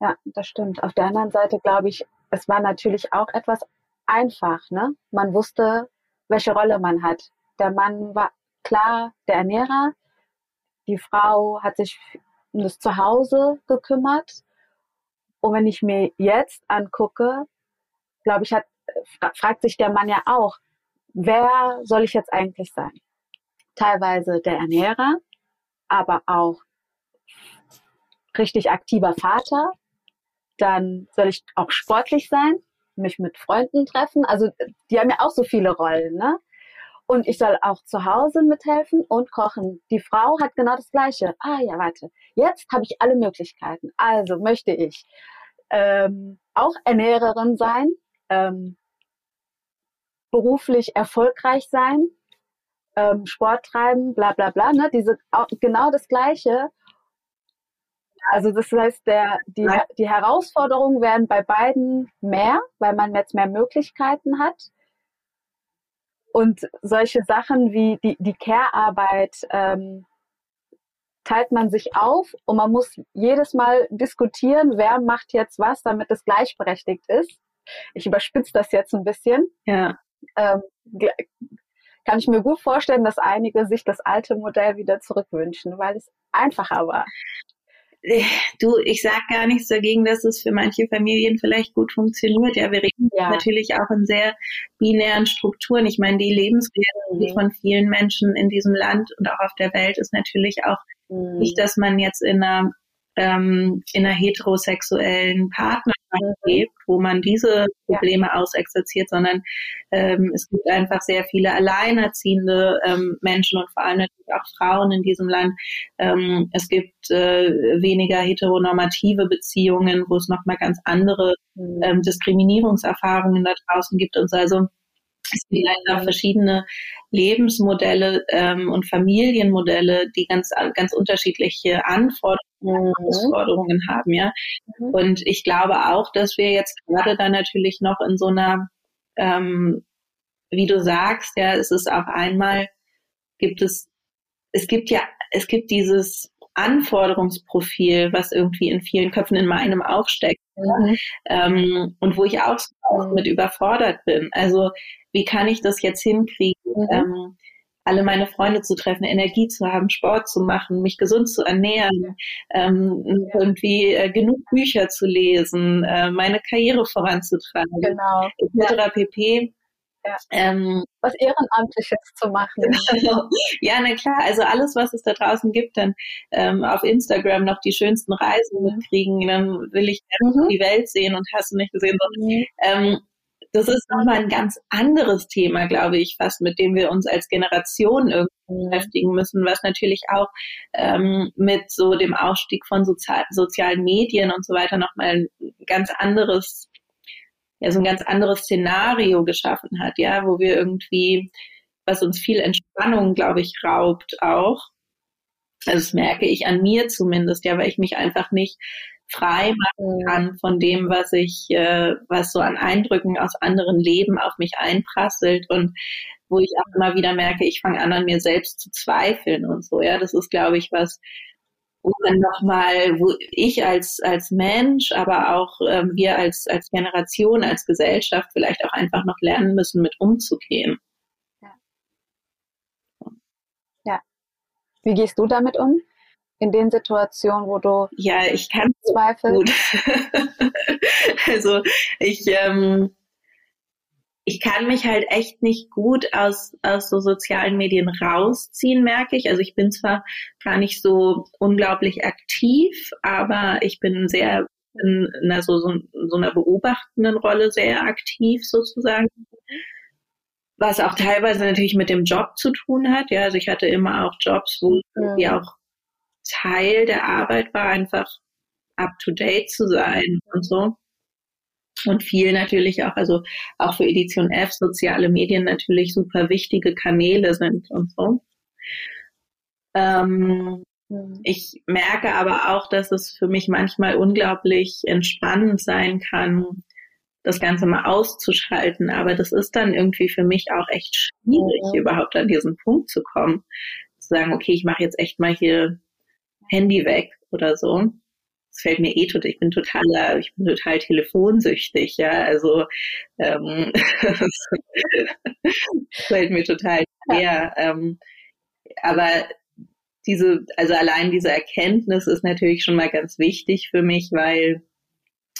Ja, das stimmt. Auf der anderen Seite glaube ich, es war natürlich auch etwas einfach. Ne? Man wusste, welche Rolle man hat. Der Mann war klar der Ernährer, die Frau hat sich um das Zuhause gekümmert. Und wenn ich mir jetzt angucke, glaube ich, hat, fragt sich der Mann ja auch, wer soll ich jetzt eigentlich sein? Teilweise der Ernährer, aber auch richtig aktiver Vater. Dann soll ich auch sportlich sein, mich mit Freunden treffen. Also die haben ja auch so viele Rollen, ne? Und ich soll auch zu Hause mithelfen und kochen. Die Frau hat genau das Gleiche. Ah ja, warte. Jetzt habe ich alle Möglichkeiten. Also möchte ich ähm, auch Ernährerin sein, ähm, beruflich erfolgreich sein, ähm, Sport treiben, bla bla bla. Ne? Diese, genau das Gleiche. Also das heißt, der, die, die Herausforderungen werden bei beiden mehr, weil man jetzt mehr Möglichkeiten hat. Und solche Sachen wie die, die Care-Arbeit ähm, teilt man sich auf und man muss jedes Mal diskutieren, wer macht jetzt was, damit es gleichberechtigt ist. Ich überspitze das jetzt ein bisschen. Ja. Ähm, kann ich mir gut vorstellen, dass einige sich das alte Modell wieder zurückwünschen, weil es einfacher war. Du, ich sag gar nichts dagegen, dass es für manche Familien vielleicht gut funktioniert. Ja, wir reden ja. natürlich auch in sehr binären Strukturen. Ich meine, die Lebensrealität mhm. von vielen Menschen in diesem Land und auch auf der Welt ist natürlich auch mhm. nicht, dass man jetzt in einer ähm, in einer heterosexuellen Partnerschaft lebt, wo man diese Probleme ja. ausexerziert, sondern ähm, es gibt einfach sehr viele alleinerziehende ähm, Menschen und vor allem natürlich auch Frauen in diesem Land. Ähm, es gibt äh, weniger heteronormative Beziehungen, wo es nochmal ganz andere mhm. ähm, Diskriminierungserfahrungen da draußen gibt und so. Also es gibt einfach verschiedene Lebensmodelle ähm, und Familienmodelle, die ganz, ganz unterschiedliche Anforderungen, mhm. Herausforderungen haben, ja. Mhm. Und ich glaube auch, dass wir jetzt gerade da natürlich noch in so einer, ähm, wie du sagst, ja, es ist auf einmal, gibt es, es gibt ja, es gibt dieses Anforderungsprofil, was irgendwie in vielen Köpfen in meinem auch steckt. Mhm. Ähm, und wo ich auch mhm. mit überfordert bin. Also wie kann ich das jetzt hinkriegen, mhm. ähm, alle meine Freunde zu treffen, Energie zu haben, Sport zu machen, mich gesund zu ernähren, ähm, irgendwie äh, genug Bücher zu lesen, äh, meine Karriere voranzutreiben, genau. etc. pp. Ja. Ähm, was Ehrenamtliches zu machen. Genau. Ja, na klar, also alles, was es da draußen gibt, dann ähm, auf Instagram noch die schönsten Reisen mhm. mitkriegen, dann will ich mhm. die Welt sehen und hast du nicht gesehen. Mhm. Ähm, das ist nochmal ein ganz anderes Thema, glaube ich, fast mit dem wir uns als Generation irgendwie mhm. beschäftigen müssen, was natürlich auch ähm, mit so dem Aufstieg von Sozial sozialen Medien und so weiter nochmal ein ganz anderes, ja, so ein ganz anderes Szenario geschaffen hat, ja, wo wir irgendwie, was uns viel Entspannung, glaube ich, raubt auch. Also das merke ich an mir zumindest, ja, weil ich mich einfach nicht frei machen kann von dem, was ich, äh, was so an Eindrücken aus anderen Leben auf mich einprasselt und wo ich auch immer wieder merke, ich fange an, an mir selbst zu zweifeln und so. Ja, das ist, glaube ich, was, wo dann nochmal, wo ich als, als Mensch, aber auch ähm, wir als, als Generation, als Gesellschaft vielleicht auch einfach noch lernen müssen, mit umzugehen. Ja. ja. Wie gehst du damit um? In den Situationen, wo du ja, ich kann zweifelst? also ich ähm, ich kann mich halt echt nicht gut aus, aus so sozialen Medien rausziehen, merke ich. Also ich bin zwar gar nicht so unglaublich aktiv, aber ich bin sehr in einer, so, so, so einer beobachtenden Rolle sehr aktiv sozusagen. Was auch teilweise natürlich mit dem Job zu tun hat. Ja, also ich hatte immer auch Jobs, wo ja auch Teil der Arbeit war, einfach up to date zu sein und so und viel natürlich auch, also auch für Edition F soziale Medien natürlich super wichtige Kanäle sind und so. Ähm, mhm. ich merke aber auch, dass es für mich manchmal unglaublich entspannend sein kann, das Ganze mal auszuschalten. Aber das ist dann irgendwie für mich auch echt schwierig, mhm. überhaupt an diesen Punkt zu kommen. Zu sagen, okay, ich mache jetzt echt mal hier Handy weg oder so es fällt mir eh total, ich bin total, ich bin total telefonsüchtig, ja, also ähm, fällt mir total schwer. Ähm, aber diese, also allein diese Erkenntnis ist natürlich schon mal ganz wichtig für mich, weil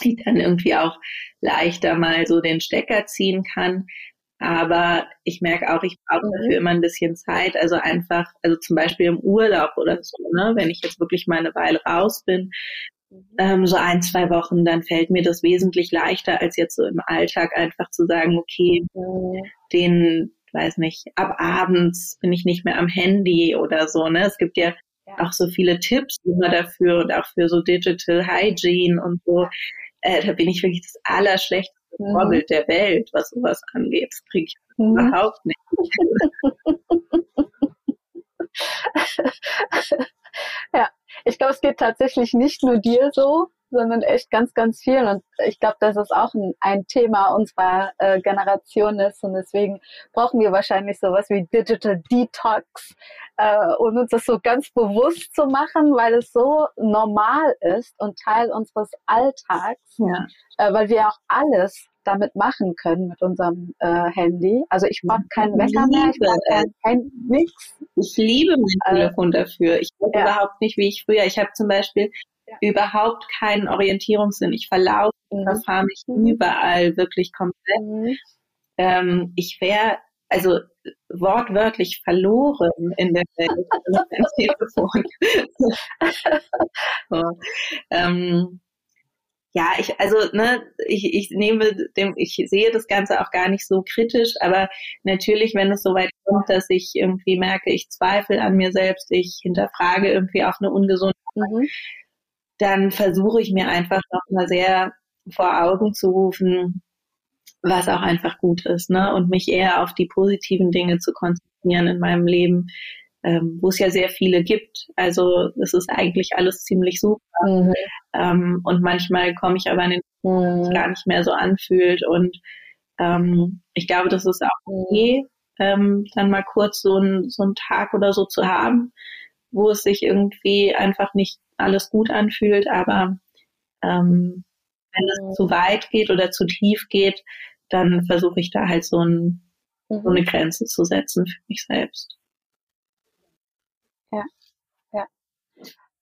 ich dann irgendwie auch leichter mal so den Stecker ziehen kann. Aber ich merke auch, ich brauche mhm. dafür immer ein bisschen Zeit. Also einfach, also zum Beispiel im Urlaub oder so, ne, wenn ich jetzt wirklich mal eine Weile raus bin, ähm, so ein, zwei Wochen, dann fällt mir das wesentlich leichter, als jetzt so im Alltag einfach zu sagen, okay, den, weiß nicht, ab abends bin ich nicht mehr am Handy oder so, ne? Es gibt ja, ja. auch so viele Tipps immer dafür und auch für so Digital Hygiene und so. Äh, da bin ich wirklich das allerschlechteste mhm. Vorbild der Welt, was sowas angeht. Das kriege ich mhm. überhaupt nicht. ja, ich glaube, es geht tatsächlich nicht nur dir so, sondern echt ganz, ganz viel. Und ich glaube, dass es auch ein, ein Thema unserer äh, Generation ist. Und deswegen brauchen wir wahrscheinlich sowas wie Digital Detox, äh, um uns das so ganz bewusst zu machen, weil es so normal ist und Teil unseres Alltags, ja. äh, weil wir auch alles damit machen können mit unserem äh, Handy. Also ich brauche keinen Wecker mehr, ich brauche kein, kein nichts. Ich liebe mein äh, Telefon dafür. Ich weiß ja. überhaupt nicht, wie ich früher. Ich habe zum Beispiel ja. überhaupt keinen Orientierungssinn. Ich verlaufe, mhm. verfahre mich mhm. überall wirklich komplett. Mhm. Ähm, ich wäre also wortwörtlich verloren in der Welt mit dem Telefon. so. ähm, ja, ich, also, ne, ich, ich nehme dem, ich sehe das Ganze auch gar nicht so kritisch, aber natürlich, wenn es so weit kommt, dass ich irgendwie merke, ich zweifle an mir selbst, ich hinterfrage irgendwie auf eine ungesunde mhm. dann versuche ich mir einfach nochmal sehr vor Augen zu rufen, was auch einfach gut ist, ne, und mich eher auf die positiven Dinge zu konzentrieren in meinem Leben, ähm, wo es ja sehr viele gibt. Also es ist eigentlich alles ziemlich super. Mhm. Ähm, und manchmal komme ich aber an den Punkt, mhm. gar nicht mehr so anfühlt. Und ähm, ich glaube, das ist auch mhm. okay, ähm, dann mal kurz so, ein, so einen Tag oder so zu haben, wo es sich irgendwie einfach nicht alles gut anfühlt. Aber ähm, wenn es mhm. zu weit geht oder zu tief geht, dann versuche ich da halt so, ein, so eine mhm. Grenze zu setzen für mich selbst. Ja, ja.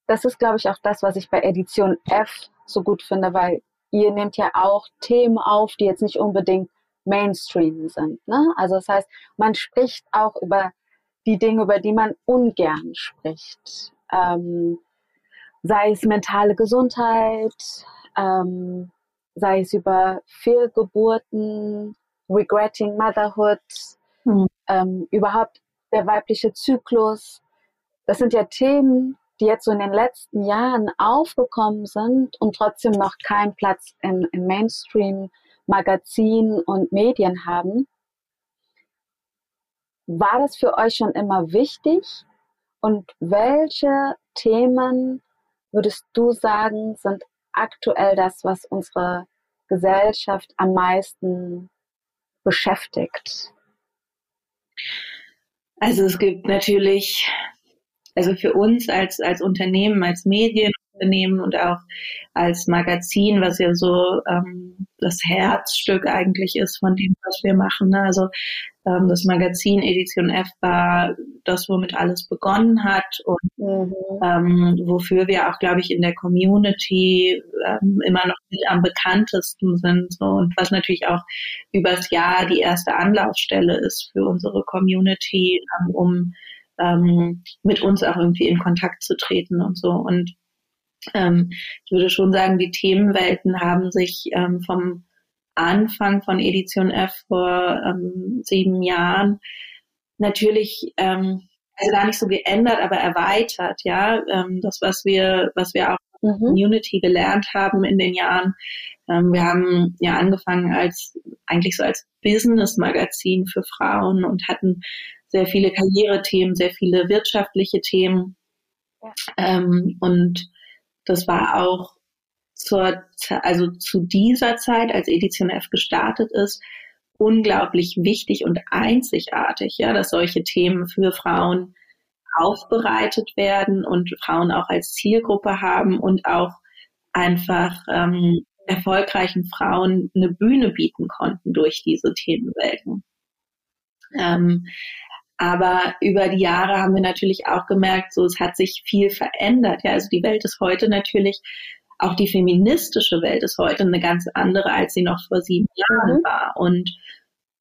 Das ist, glaube ich, auch das, was ich bei Edition F so gut finde, weil ihr nehmt ja auch Themen auf, die jetzt nicht unbedingt Mainstream sind. Ne? Also das heißt, man spricht auch über die Dinge, über die man ungern spricht. Ähm, sei es mentale Gesundheit, ähm, sei es über Fehlgeburten, Regretting Motherhood, mhm. ähm, überhaupt der weibliche Zyklus, das sind ja Themen, die jetzt so in den letzten Jahren aufgekommen sind und trotzdem noch keinen Platz im, im Mainstream, Magazin und Medien haben. War das für euch schon immer wichtig? Und welche Themen würdest du sagen, sind aktuell das, was unsere Gesellschaft am meisten beschäftigt? Also es gibt natürlich also für uns als, als Unternehmen, als Medienunternehmen und auch als Magazin, was ja so ähm, das Herzstück eigentlich ist von dem, was wir machen. Ne? Also ähm, das Magazin Edition F war das, womit alles begonnen hat und mhm. ähm, wofür wir auch, glaube ich, in der Community ähm, immer noch mit am bekanntesten sind. So. Und was natürlich auch übers Jahr die erste Anlaufstelle ist für unsere Community, ähm, um ähm, mit uns auch irgendwie in Kontakt zu treten und so. Und ähm, ich würde schon sagen, die Themenwelten haben sich ähm, vom Anfang von Edition F vor ähm, sieben Jahren natürlich ähm, also gar nicht so geändert, aber erweitert, ja. Ähm, das, was wir, was wir auch mhm. Community gelernt haben in den Jahren. Ähm, wir haben ja angefangen als eigentlich so als Business-Magazin für Frauen und hatten sehr viele Karrierethemen, sehr viele wirtschaftliche Themen. Ja. Ähm, und das war auch zur, also zu dieser Zeit, als Edition F gestartet ist, unglaublich wichtig und einzigartig, ja, dass solche Themen für Frauen aufbereitet werden und Frauen auch als Zielgruppe haben und auch einfach ähm, erfolgreichen Frauen eine Bühne bieten konnten durch diese Themenwelten. Ähm, aber über die Jahre haben wir natürlich auch gemerkt, so es hat sich viel verändert. Ja, also die Welt ist heute natürlich, auch die feministische Welt ist heute eine ganz andere, als sie noch vor sieben Jahren mhm. war. Und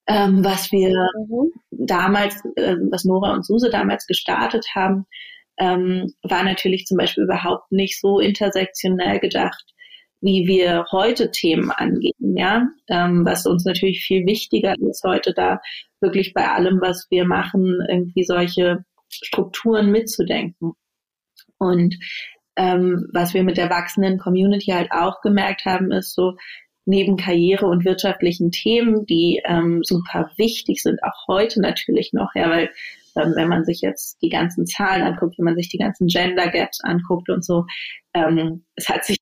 ähm, was wir mhm. damals, äh, was Nora und Suse damals gestartet haben, ähm, war natürlich zum Beispiel überhaupt nicht so intersektionell gedacht, wie wir heute Themen angehen, ja, ähm, was uns natürlich viel wichtiger ist heute da wirklich bei allem, was wir machen, irgendwie solche Strukturen mitzudenken. Und ähm, was wir mit der wachsenden Community halt auch gemerkt haben, ist so, neben Karriere und wirtschaftlichen Themen, die ähm, super wichtig sind, auch heute natürlich noch, ja, weil ähm, wenn man sich jetzt die ganzen Zahlen anguckt, wenn man sich die ganzen Gender Gaps anguckt und so, ähm, es hat sich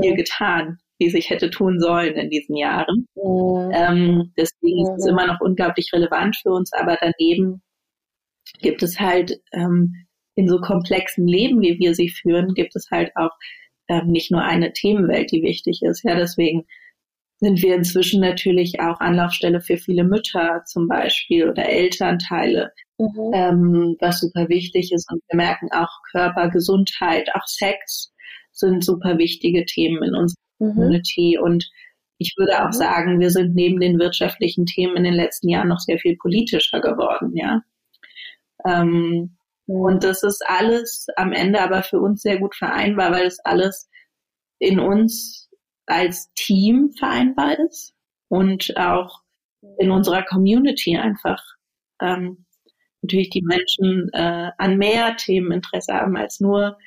viel getan, wie sich hätte tun sollen in diesen Jahren. Ähm, deswegen ist es immer noch unglaublich relevant für uns, aber daneben gibt es halt ähm, in so komplexen Leben, wie wir sie führen, gibt es halt auch ähm, nicht nur eine Themenwelt, die wichtig ist. Ja, deswegen sind wir inzwischen natürlich auch Anlaufstelle für viele Mütter zum Beispiel oder Elternteile, mhm. ähm, was super wichtig ist. Und wir merken auch Körper, Gesundheit, auch Sex sind super wichtige Themen in unserer mhm. Community. Und ich würde auch mhm. sagen, wir sind neben den wirtschaftlichen Themen in den letzten Jahren noch sehr viel politischer geworden, ja. Ähm, mhm. und das ist alles am Ende aber für uns sehr gut vereinbar, weil es alles in uns als Team vereinbar ist und auch in unserer Community einfach ähm, natürlich die Menschen äh, an mehr Themen Interesse haben als nur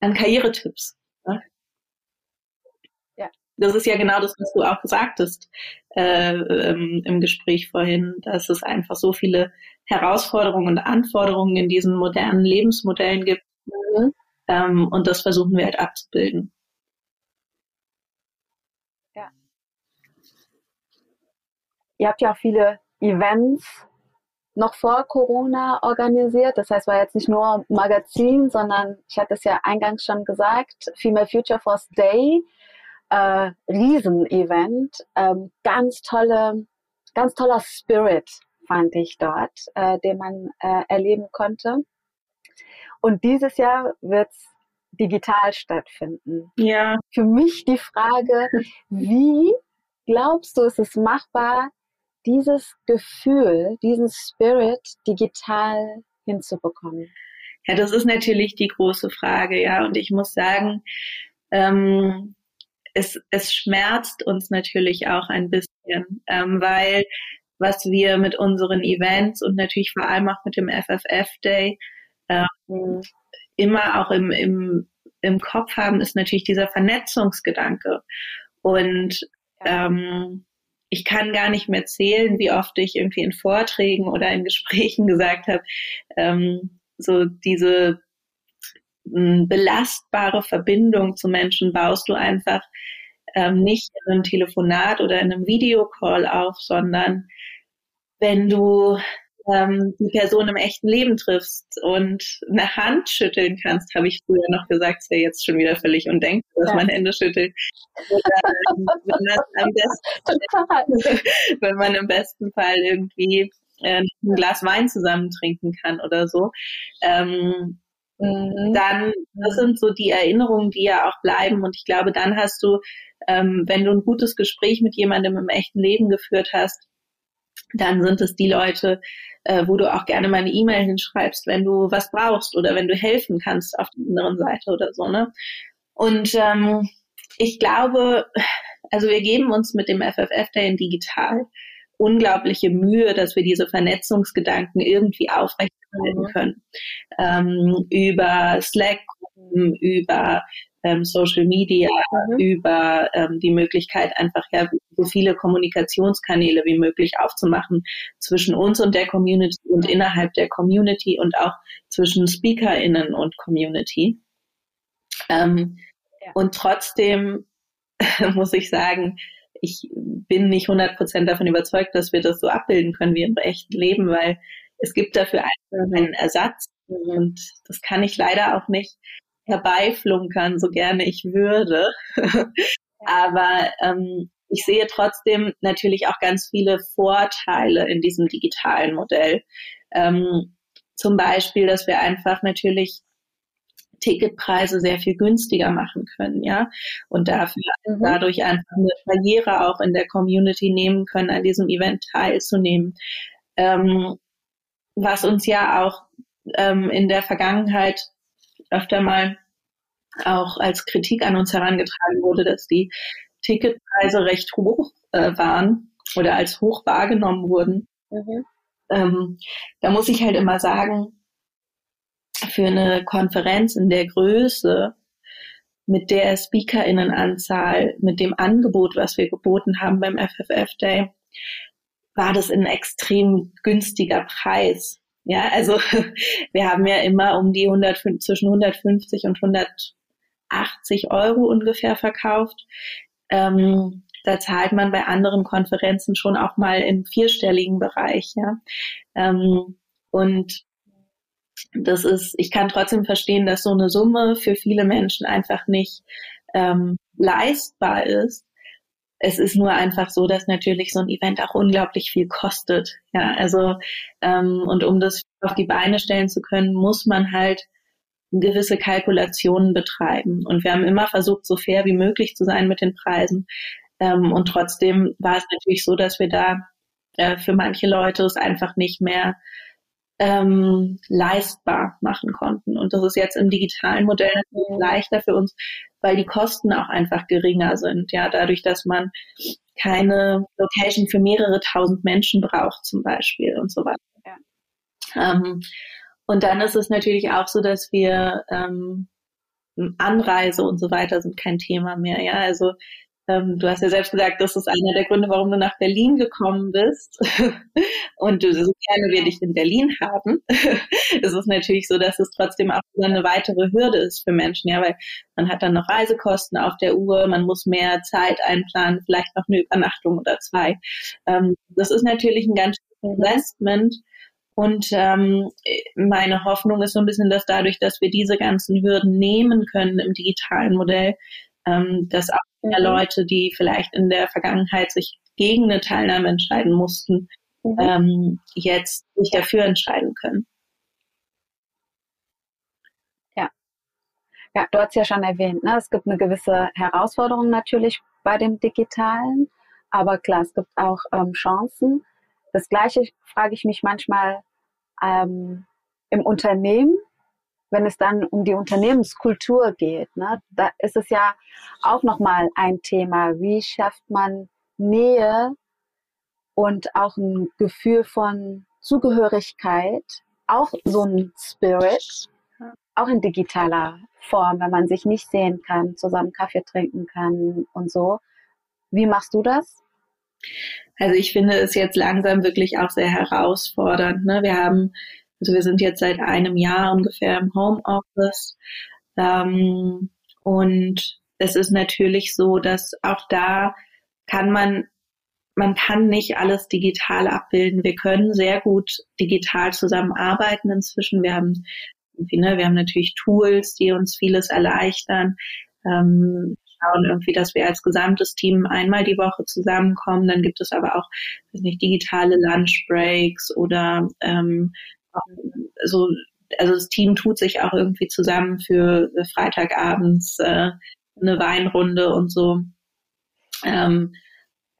an Karrieretipps. Ne? Ja. Das ist ja genau das, was du auch gesagt hast äh, ähm, im Gespräch vorhin, dass es einfach so viele Herausforderungen und Anforderungen in diesen modernen Lebensmodellen gibt. Mhm. Ähm, und das versuchen wir halt abzubilden. Ihr habt ja auch viele Events noch vor Corona organisiert. Das heißt, war jetzt nicht nur Magazin, sondern ich hatte es ja eingangs schon gesagt, Female Future Force Day, äh, Riesenevent, ähm, ganz tolle, ganz toller Spirit fand ich dort, äh, den man äh, erleben konnte. Und dieses Jahr wird es digital stattfinden. Ja. Für mich die Frage, wie glaubst du, ist es machbar, dieses Gefühl, diesen Spirit digital hinzubekommen? Ja, das ist natürlich die große Frage, ja. Und ich muss sagen, ähm, es, es schmerzt uns natürlich auch ein bisschen, ähm, weil was wir mit unseren Events und natürlich vor allem auch mit dem FFF Day ähm, immer auch im, im, im Kopf haben, ist natürlich dieser Vernetzungsgedanke. Und ähm, ich kann gar nicht mehr zählen, wie oft ich irgendwie in Vorträgen oder in Gesprächen gesagt habe, ähm, so diese ähm, belastbare Verbindung zu Menschen baust du einfach ähm, nicht in einem Telefonat oder in einem Videocall auf, sondern wenn du ähm, die Person im echten Leben triffst und eine Hand schütteln kannst, habe ich früher noch gesagt, ist ja jetzt schon wieder völlig undenkbar, dass ja. man Hände schüttelt. Oder, ähm, wenn, man besten, wenn man im besten Fall irgendwie äh, ein Glas Wein zusammen trinken kann oder so. Ähm, mhm. Dann, das sind so die Erinnerungen, die ja auch bleiben. Und ich glaube, dann hast du, ähm, wenn du ein gutes Gespräch mit jemandem im echten Leben geführt hast, dann sind es die Leute, äh, wo du auch gerne mal eine E-Mail hinschreibst, wenn du was brauchst oder wenn du helfen kannst auf der anderen Seite oder so, ne? Und ähm, ich glaube, also wir geben uns mit dem FFF Day in digital unglaubliche Mühe, dass wir diese Vernetzungsgedanken irgendwie aufrechterhalten mhm. können. Ähm, über Slack-Gruppen, über ähm, Social Media, mhm. über ähm, die Möglichkeit, einfach ja so viele Kommunikationskanäle wie möglich aufzumachen zwischen uns und der Community und innerhalb der Community und auch zwischen SpeakerInnen und Community. Ähm, ja. Und trotzdem muss ich sagen, ich bin nicht 100% davon überzeugt, dass wir das so abbilden können wie im echten Leben, weil es gibt dafür einfach einen Ersatz und das kann ich leider auch nicht herbeiflunkern, so gerne ich würde. Aber ähm, ich sehe trotzdem natürlich auch ganz viele Vorteile in diesem digitalen Modell. Ähm, zum Beispiel, dass wir einfach natürlich Ticketpreise sehr viel günstiger machen können, ja, und dafür mhm. dadurch einfach eine Karriere auch in der Community nehmen können, an diesem Event teilzunehmen. Ähm, was uns ja auch ähm, in der Vergangenheit öfter mal auch als Kritik an uns herangetragen wurde, dass die Ticketpreise recht hoch äh, waren oder als hoch wahrgenommen wurden. Mhm. Ähm, da muss ich halt immer sagen, für eine Konferenz in der Größe mit der Speakerinnenanzahl, mit dem Angebot, was wir geboten haben beim FFF Day, war das ein extrem günstiger Preis. Ja, also wir haben ja immer um die 100, zwischen 150 und 180 Euro ungefähr verkauft. Ähm, da zahlt man bei anderen Konferenzen schon auch mal im vierstelligen Bereich. Ja, ähm, und das ist, ich kann trotzdem verstehen, dass so eine Summe für viele Menschen einfach nicht ähm, leistbar ist. Es ist nur einfach so, dass natürlich so ein Event auch unglaublich viel kostet. Ja, also ähm, und um das auf die Beine stellen zu können, muss man halt gewisse Kalkulationen betreiben. Und wir haben immer versucht, so fair wie möglich zu sein mit den Preisen. Ähm, und trotzdem war es natürlich so, dass wir da äh, für manche Leute es einfach nicht mehr ähm, leistbar machen konnten. Und das ist jetzt im digitalen Modell natürlich leichter für uns, weil die Kosten auch einfach geringer sind. Ja, dadurch, dass man keine Location für mehrere tausend Menschen braucht zum Beispiel und so weiter. Ja. Ähm, und dann ist es natürlich auch so, dass wir ähm, Anreise und so weiter sind kein Thema mehr. Ja, also ähm, du hast ja selbst gesagt, das ist einer der Gründe, warum du nach Berlin gekommen bist und du so gerne wir dich in Berlin haben. es ist natürlich so, dass es trotzdem auch eine weitere Hürde ist für Menschen, ja, weil man hat dann noch Reisekosten auf der Uhr, man muss mehr Zeit einplanen, vielleicht noch eine Übernachtung oder zwei. Ähm, das ist natürlich ein ganz schönes Investment. Und ähm, meine Hoffnung ist so ein bisschen, dass dadurch, dass wir diese ganzen Hürden nehmen können im digitalen Modell, ähm, dass auch mehr mhm. Leute, die vielleicht in der Vergangenheit sich gegen eine Teilnahme entscheiden mussten, mhm. ähm, jetzt sich dafür entscheiden können. Ja. Ja, du hast ja schon erwähnt, ne? es gibt eine gewisse Herausforderung natürlich bei dem Digitalen, aber klar, es gibt auch ähm, Chancen. Das Gleiche frage ich mich manchmal ähm, im Unternehmen, wenn es dann um die Unternehmenskultur geht, ne, da ist es ja auch nochmal ein Thema. Wie schafft man Nähe und auch ein Gefühl von Zugehörigkeit, auch so ein Spirit, auch in digitaler Form, wenn man sich nicht sehen kann, zusammen Kaffee trinken kann und so. Wie machst du das? Also ich finde es jetzt langsam wirklich auch sehr herausfordernd. Ne? Wir haben also wir sind jetzt seit einem Jahr ungefähr im Homeoffice. Ähm, und es ist natürlich so, dass auch da kann man man kann nicht alles digital abbilden. Wir können sehr gut digital zusammenarbeiten inzwischen. Wir haben, ne, wir haben natürlich Tools, die uns vieles erleichtern. Ähm, schauen irgendwie, dass wir als gesamtes Team einmal die Woche zusammenkommen. Dann gibt es aber auch, weiß nicht, digitale Lunchbreaks oder ähm, so, also das Team tut sich auch irgendwie zusammen für Freitagabends äh, eine Weinrunde und so. Ähm,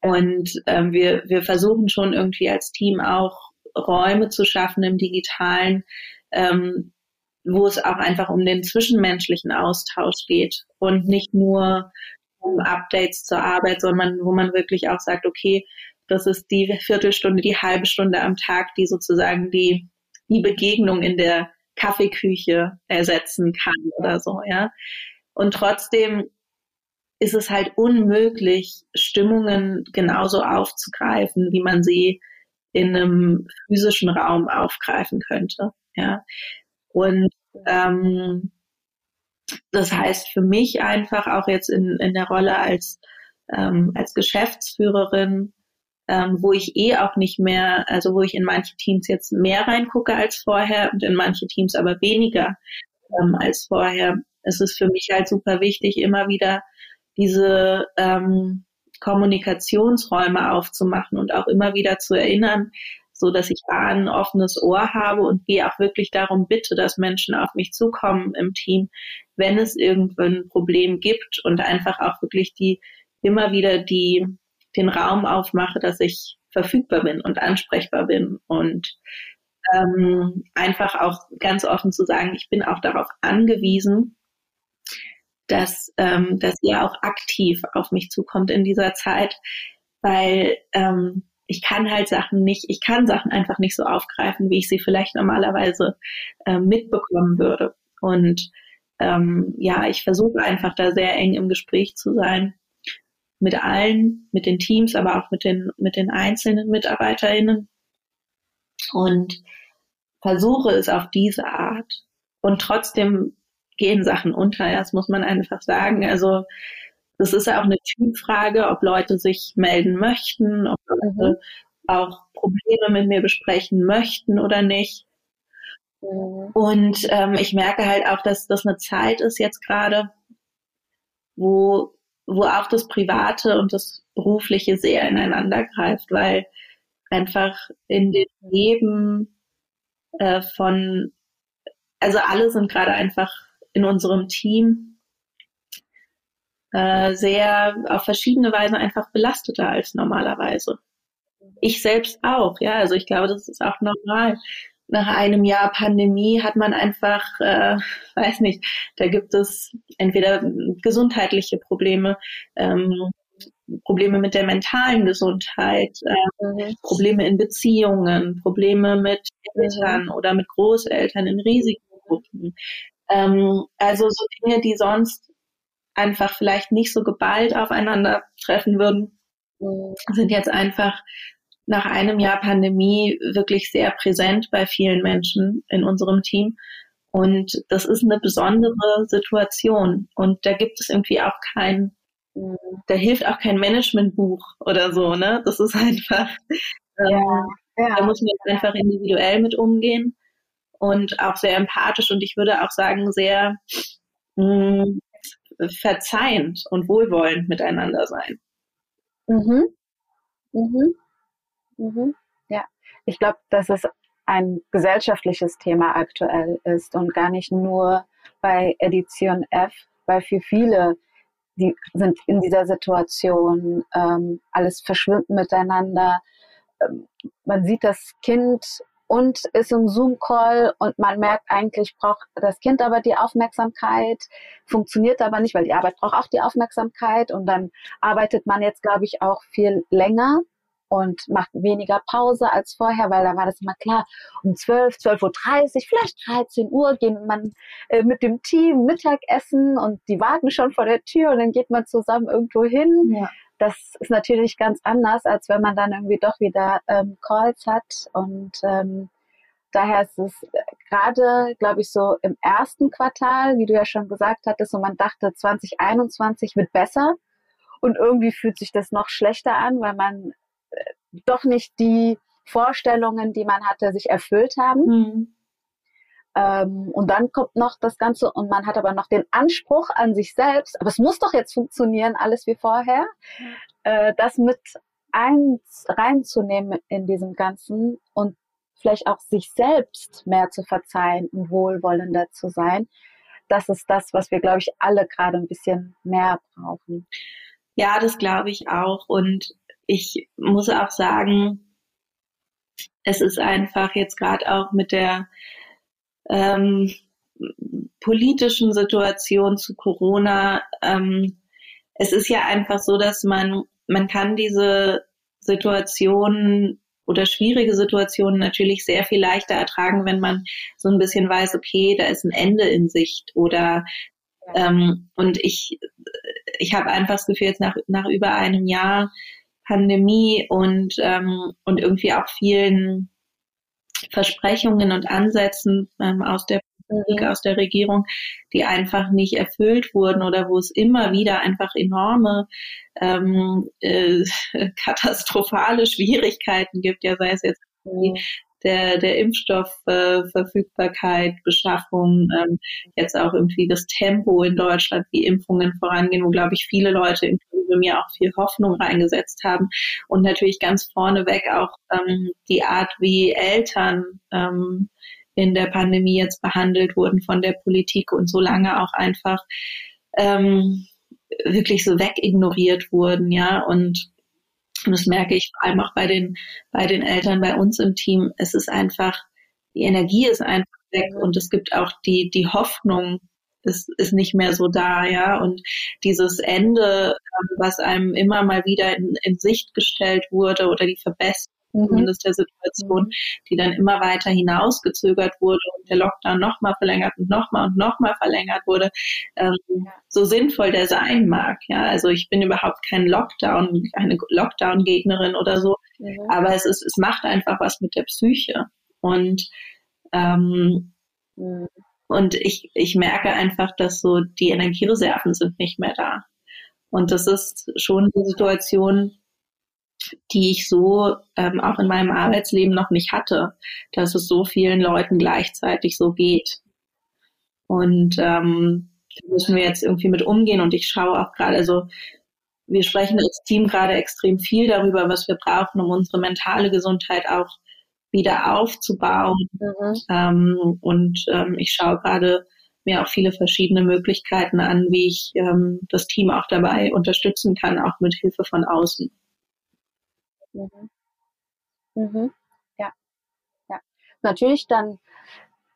und ähm, wir, wir versuchen schon irgendwie als Team auch Räume zu schaffen im digitalen, ähm, wo es auch einfach um den zwischenmenschlichen Austausch geht und nicht nur um Updates zur Arbeit, sondern wo man wirklich auch sagt, okay, das ist die Viertelstunde, die halbe Stunde am Tag, die sozusagen die, die Begegnung in der Kaffeeküche ersetzen kann oder so, ja. Und trotzdem ist es halt unmöglich, Stimmungen genauso aufzugreifen, wie man sie in einem physischen Raum aufgreifen könnte. Ja. Und ähm, das heißt für mich einfach auch jetzt in, in der Rolle als, ähm, als Geschäftsführerin, ähm, wo ich eh auch nicht mehr, also wo ich in manche Teams jetzt mehr reingucke als vorher und in manche Teams aber weniger ähm, als vorher. Es ist für mich halt super wichtig, immer wieder diese ähm, Kommunikationsräume aufzumachen und auch immer wieder zu erinnern, so dass ich A, ein offenes Ohr habe und B, auch wirklich darum bitte, dass Menschen auf mich zukommen im Team, wenn es irgendwann ein Problem gibt und einfach auch wirklich die immer wieder die den Raum aufmache, dass ich verfügbar bin und ansprechbar bin und ähm, einfach auch ganz offen zu sagen, ich bin auch darauf angewiesen, dass, ähm, dass ihr auch aktiv auf mich zukommt in dieser Zeit, weil ähm, ich kann halt Sachen nicht, ich kann Sachen einfach nicht so aufgreifen, wie ich sie vielleicht normalerweise äh, mitbekommen würde. Und ähm, ja, ich versuche einfach da sehr eng im Gespräch zu sein mit allen, mit den Teams, aber auch mit den, mit den einzelnen MitarbeiterInnen und versuche es auf diese Art. Und trotzdem gehen Sachen unter, das muss man einfach sagen. Also das ist ja auch eine Typfrage, ob Leute sich melden möchten, ob Leute mhm. auch Probleme mit mir besprechen möchten oder nicht. Mhm. Und ähm, ich merke halt auch, dass das eine Zeit ist jetzt gerade, wo, wo auch das Private und das Berufliche sehr ineinander greift, weil einfach in dem Leben äh, von, also alle sind gerade einfach in unserem Team äh, sehr auf verschiedene Weise einfach belasteter als normalerweise. Ich selbst auch, ja, also ich glaube, das ist auch normal. Nach einem Jahr Pandemie hat man einfach, äh, weiß nicht, da gibt es entweder gesundheitliche Probleme, ähm, Probleme mit der mentalen Gesundheit, äh, mhm. Probleme in Beziehungen, Probleme mit Eltern mhm. oder mit Großeltern in Risikogruppen, ähm, also so Dinge, die sonst einfach vielleicht nicht so geballt aufeinander treffen würden, mhm. sind jetzt einfach nach einem Jahr Pandemie wirklich sehr präsent bei vielen Menschen in unserem Team. Und das ist eine besondere Situation. Und da gibt es irgendwie auch kein, da hilft auch kein Managementbuch oder so, ne? Das ist einfach, ähm, ja, ja. da muss man einfach individuell mit umgehen und auch sehr empathisch und ich würde auch sagen sehr mh, mm, verzeihend und wohlwollend miteinander sein. Mhm. Mhm. Mhm. Ja, ich glaube, dass es ein gesellschaftliches Thema aktuell ist und gar nicht nur bei Edition F, weil für viele, die sind in dieser Situation, ähm, alles verschwimmt miteinander. Ähm, man sieht das Kind und ist im Zoom-Call und man merkt eigentlich, braucht das Kind aber die Aufmerksamkeit, funktioniert aber nicht, weil die Arbeit braucht auch die Aufmerksamkeit und dann arbeitet man jetzt, glaube ich, auch viel länger und macht weniger Pause als vorher, weil da war das immer klar, um 12, 12.30 Uhr, vielleicht 13 Uhr gehen man äh, mit dem Team Mittagessen und die warten schon vor der Tür und dann geht man zusammen irgendwo hin. Ja das ist natürlich ganz anders, als wenn man dann irgendwie doch wieder ähm, Calls hat. Und ähm, daher ist es gerade, glaube ich, so im ersten Quartal, wie du ja schon gesagt hattest, und man dachte, 2021 wird besser. Und irgendwie fühlt sich das noch schlechter an, weil man doch nicht die Vorstellungen, die man hatte, sich erfüllt haben. Mhm. Ähm, und dann kommt noch das Ganze und man hat aber noch den Anspruch an sich selbst, aber es muss doch jetzt funktionieren, alles wie vorher, äh, das mit eins reinzunehmen in diesem Ganzen und vielleicht auch sich selbst mehr zu verzeihen und wohlwollender zu sein. Das ist das, was wir, glaube ich, alle gerade ein bisschen mehr brauchen. Ja, das glaube ich auch. Und ich muss auch sagen, es ist einfach jetzt gerade auch mit der ähm, politischen Situation zu Corona, ähm, es ist ja einfach so, dass man, man kann diese Situation oder schwierige Situationen natürlich sehr viel leichter ertragen, wenn man so ein bisschen weiß, okay, da ist ein Ende in Sicht oder ähm, und ich ich habe einfach das Gefühl, jetzt nach, nach über einem Jahr Pandemie und ähm, und irgendwie auch vielen Versprechungen und Ansätzen ähm, aus der Politik, aus der Regierung, die einfach nicht erfüllt wurden oder wo es immer wieder einfach enorme ähm, äh, katastrophale Schwierigkeiten gibt, ja sei es jetzt die der, der Impfstoffverfügbarkeit, äh, Beschaffung, ähm, jetzt auch irgendwie das Tempo in Deutschland, wie Impfungen vorangehen, wo, glaube ich, viele Leute, inklusive mir, auch viel Hoffnung reingesetzt haben. Und natürlich ganz vorneweg auch ähm, die Art, wie Eltern ähm, in der Pandemie jetzt behandelt wurden von der Politik und so lange auch einfach ähm, wirklich so wegignoriert wurden, ja, und und das merke ich vor allem auch bei den, bei den Eltern bei uns im Team. Es ist einfach, die Energie ist einfach weg und es gibt auch die, die Hoffnung ist, ist nicht mehr so da, ja. Und dieses Ende, ähm, was einem immer mal wieder in, in Sicht gestellt wurde oder die Verbesserung. Zumindest der Situation, mhm. die dann immer weiter hinausgezögert wurde und der Lockdown nochmal verlängert und nochmal und nochmal verlängert wurde, ähm, so sinnvoll der sein mag. Ja, also ich bin überhaupt kein Lockdown, eine Lockdown-Gegnerin oder so, mhm. aber es ist, es macht einfach was mit der Psyche und ähm, mhm. und ich, ich merke einfach, dass so die Energiereserven sind nicht mehr da. Und das ist schon die Situation, die ich so ähm, auch in meinem Arbeitsleben noch nicht hatte, dass es so vielen Leuten gleichzeitig so geht. Und ähm, da müssen wir jetzt irgendwie mit umgehen. Und ich schaue auch gerade, also wir sprechen als Team gerade extrem viel darüber, was wir brauchen, um unsere mentale Gesundheit auch wieder aufzubauen. Mhm. Ähm, und ähm, ich schaue gerade mir auch viele verschiedene Möglichkeiten an, wie ich ähm, das Team auch dabei unterstützen kann, auch mit Hilfe von außen. Mhm. Mhm. Ja. Ja. Natürlich dann,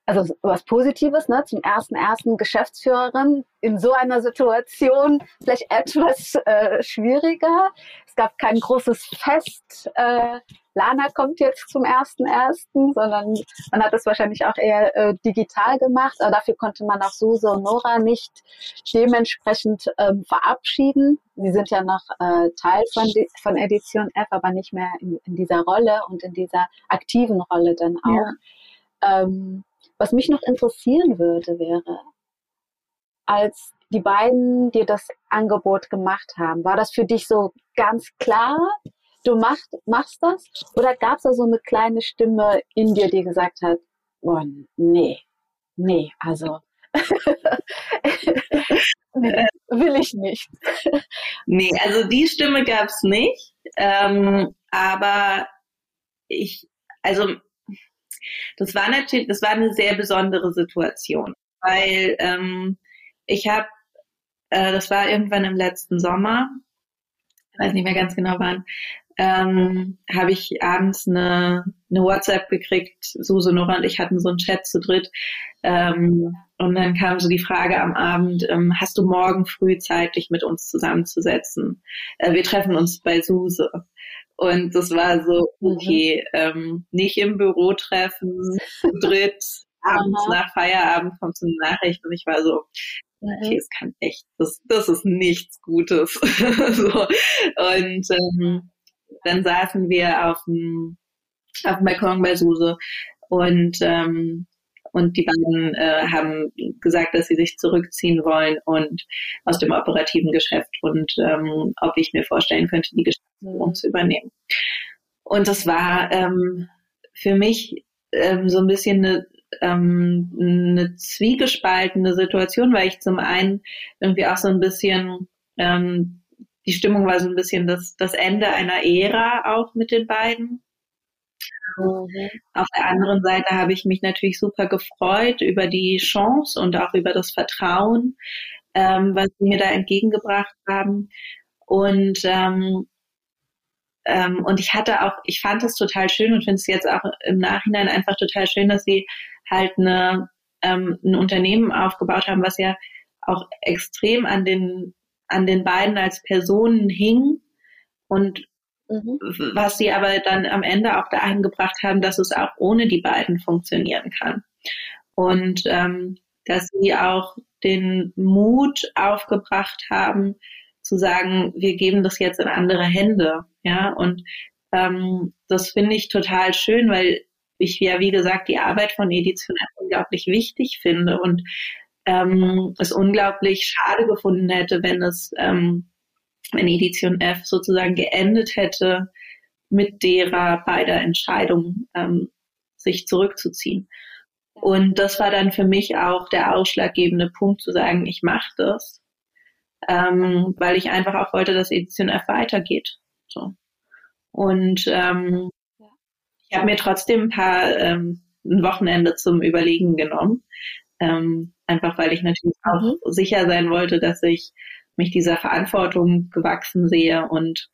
also was Positives, ne, zum ersten ersten Geschäftsführerin in so einer Situation vielleicht etwas äh, schwieriger. Es gab kein großes Fest. Äh, Lana kommt jetzt zum ersten ersten, sondern man hat es wahrscheinlich auch eher äh, digital gemacht. Aber dafür konnte man auch Suse und Nora nicht dementsprechend ähm, verabschieden. Sie sind ja noch äh, Teil von, von Edition F, aber nicht mehr in, in, dieser Rolle und in dieser aktiven Rolle dann auch. Ja. Ähm, was mich noch interessieren würde, wäre, als die beiden dir das Angebot gemacht haben, war das für dich so ganz klar, du machst, machst das? Oder gab es da so eine kleine Stimme in dir, die gesagt hat, oh, nee, nee, also will ich nicht. nee, also die Stimme gab es nicht. Ähm, aber ich, also das war natürlich, das war eine sehr besondere Situation, weil ähm, ich habe, äh, das war irgendwann im letzten Sommer, ich weiß nicht mehr ganz genau wann, ähm, habe ich abends eine, eine WhatsApp gekriegt. Suse, Nora und ich hatten so einen Chat zu dritt. Ähm, und dann kam so die Frage am Abend, ähm, hast du morgen früh Zeit, dich mit uns zusammenzusetzen? Äh, wir treffen uns bei Suse. Und das war so, mhm. okay, ähm, nicht im Büro treffen, zu dritt, abends nach Feierabend kommt so eine Nachricht und ich war so, okay, es kann echt, das, das ist nichts Gutes. so. Und ähm, dann saßen wir auf dem, auf dem Balkon bei Suse und ähm, und die beiden äh, haben gesagt, dass sie sich zurückziehen wollen und aus dem operativen Geschäft und ähm, ob ich mir vorstellen könnte, die Geschäftsführung mhm. zu übernehmen. und das war ähm, für mich ähm, so ein bisschen eine, ähm, eine zwiegespaltene Situation, weil ich zum einen irgendwie auch so ein bisschen ähm, die Stimmung war so ein bisschen das, das Ende einer Ära auch mit den beiden. Mhm. Auf der anderen Seite habe ich mich natürlich super gefreut über die Chance und auch über das Vertrauen, ähm, was sie mir da entgegengebracht haben. Und ähm, ähm, und ich hatte auch, ich fand es total schön und finde es jetzt auch im Nachhinein einfach total schön, dass sie halt eine, ähm, ein Unternehmen aufgebaut haben, was ja auch extrem an den an den beiden als Personen hing und mhm. was sie aber dann am Ende auch dahin gebracht haben, dass es auch ohne die beiden funktionieren kann. Und ähm, dass sie auch den Mut aufgebracht haben, zu sagen, wir geben das jetzt in andere Hände. Ja, und ähm, das finde ich total schön, weil ich ja, wie gesagt, die Arbeit von Edition unglaublich wichtig finde und ähm, es unglaublich schade gefunden hätte, wenn es, ähm, wenn Edition F sozusagen geendet hätte mit derer beider Entscheidung, ähm, sich zurückzuziehen. Und das war dann für mich auch der ausschlaggebende Punkt zu sagen, ich mache das, ähm, weil ich einfach auch wollte, dass Edition F weitergeht. So. Und ähm, ich habe mir trotzdem ein paar ähm, ein Wochenende zum Überlegen genommen, ähm, einfach weil ich natürlich auch mhm. sicher sein wollte, dass ich mich dieser Verantwortung gewachsen sehe. Und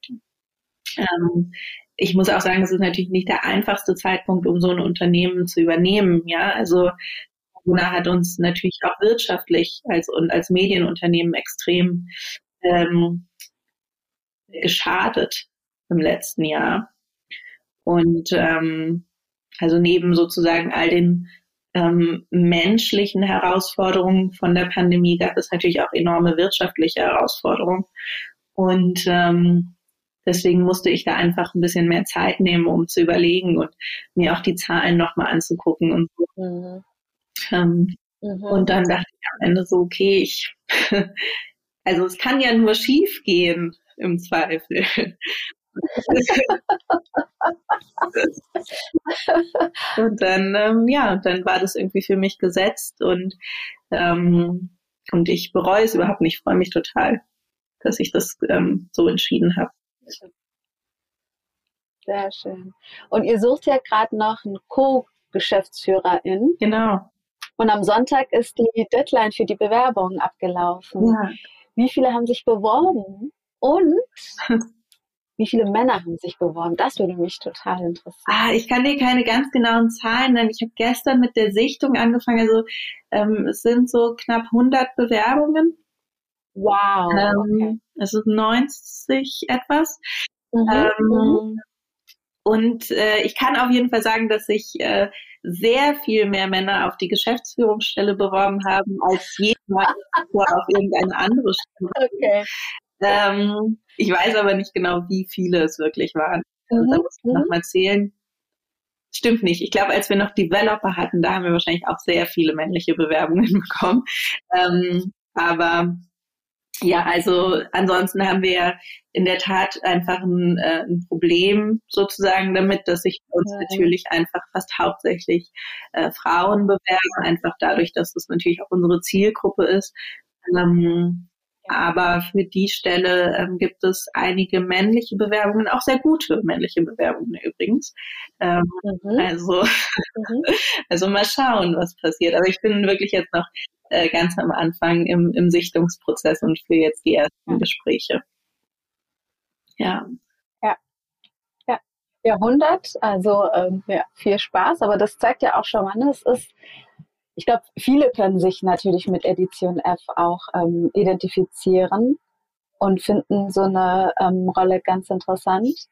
ähm, ich muss auch sagen, es ist natürlich nicht der einfachste Zeitpunkt, um so ein Unternehmen zu übernehmen. Ja, also Corona hat uns natürlich auch wirtschaftlich als und als Medienunternehmen extrem ähm, geschadet im letzten Jahr. Und ähm, also neben sozusagen all den ähm, menschlichen Herausforderungen von der Pandemie gab es natürlich auch enorme wirtschaftliche Herausforderungen. Und ähm, deswegen musste ich da einfach ein bisschen mehr Zeit nehmen, um zu überlegen und mir auch die Zahlen nochmal anzugucken und. Mhm. Ähm, mhm. Und dann dachte ich am Ende so, okay, ich, also es kann ja nur schief gehen im Zweifel. und dann, ähm, ja, dann war das irgendwie für mich gesetzt und, ähm, und ich bereue es überhaupt nicht. Ich freue mich total, dass ich das ähm, so entschieden habe. Sehr schön. Und ihr sucht ja gerade noch einen Co-Geschäftsführerin. Genau. Und am Sonntag ist die Deadline für die Bewerbung abgelaufen. Ja. Wie viele haben sich beworben? Und Wie viele Männer haben sich beworben? Das würde mich total interessieren. Ah, ich kann dir keine ganz genauen Zahlen nennen. Ich habe gestern mit der Sichtung angefangen. Also ähm, es sind so knapp 100 Bewerbungen. Wow. Ähm, okay. Also 90 etwas. Mhm. Ähm, mhm. Und äh, ich kann auf jeden Fall sagen, dass sich äh, sehr viel mehr Männer auf die Geschäftsführungsstelle beworben haben als jemals auf irgendeine andere Stelle. Okay. Ähm, ich weiß aber nicht genau, wie viele es wirklich waren. Also mhm. Da muss ich mhm. nochmal zählen. Stimmt nicht. Ich glaube, als wir noch Developer hatten, da haben wir wahrscheinlich auch sehr viele männliche Bewerbungen bekommen. Ähm, aber ja, also ansonsten haben wir ja in der Tat einfach ein, äh, ein Problem sozusagen damit, dass sich uns ja. natürlich einfach fast hauptsächlich äh, Frauen bewerben, einfach dadurch, dass das natürlich auch unsere Zielgruppe ist. Ähm, aber für die Stelle ähm, gibt es einige männliche Bewerbungen, auch sehr gute männliche Bewerbungen übrigens. Ähm, mhm. Also, mhm. also mal schauen, was passiert. Aber ich bin wirklich jetzt noch äh, ganz am Anfang im, im Sichtungsprozess und für jetzt die ersten Gespräche. Ja. Ja. Ja. Jahrhundert, also ähm, ja, viel Spaß, aber das zeigt ja auch schon mal, ne? es ist ich glaube, viele können sich natürlich mit Edition F auch ähm, identifizieren und finden so eine ähm, Rolle ganz interessant.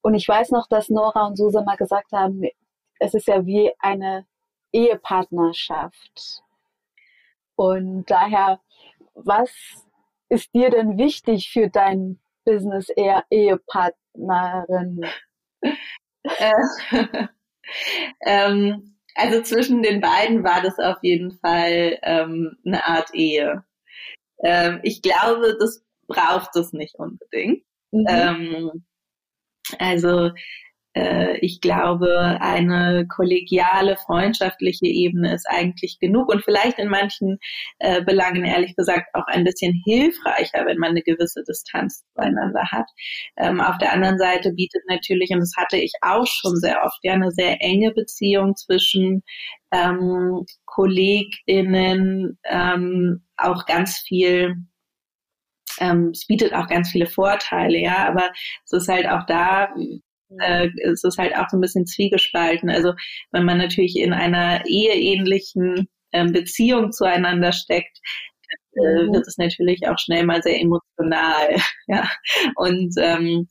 Und ich weiß noch, dass Nora und Susa mal gesagt haben, es ist ja wie eine Ehepartnerschaft. Und daher, was ist dir denn wichtig für dein Business eher Ehepartnerin? Äh, ähm, also zwischen den beiden war das auf jeden Fall ähm, eine Art Ehe. Ähm, ich glaube, das braucht es nicht unbedingt. Mhm. Ähm, also ich glaube, eine kollegiale, freundschaftliche Ebene ist eigentlich genug und vielleicht in manchen äh, Belangen ehrlich gesagt auch ein bisschen hilfreicher, wenn man eine gewisse Distanz zueinander hat. Ähm, auf der anderen Seite bietet natürlich, und das hatte ich auch schon sehr oft, ja eine sehr enge Beziehung zwischen ähm, KollegInnen ähm, auch ganz viel ähm, es bietet auch ganz viele Vorteile, ja, aber es ist halt auch da, äh, es ist halt auch so ein bisschen zwiegespalten. Also wenn man natürlich in einer eheähnlichen ähm, Beziehung zueinander steckt, äh, mhm. wird es natürlich auch schnell mal sehr emotional, ja. Und ähm,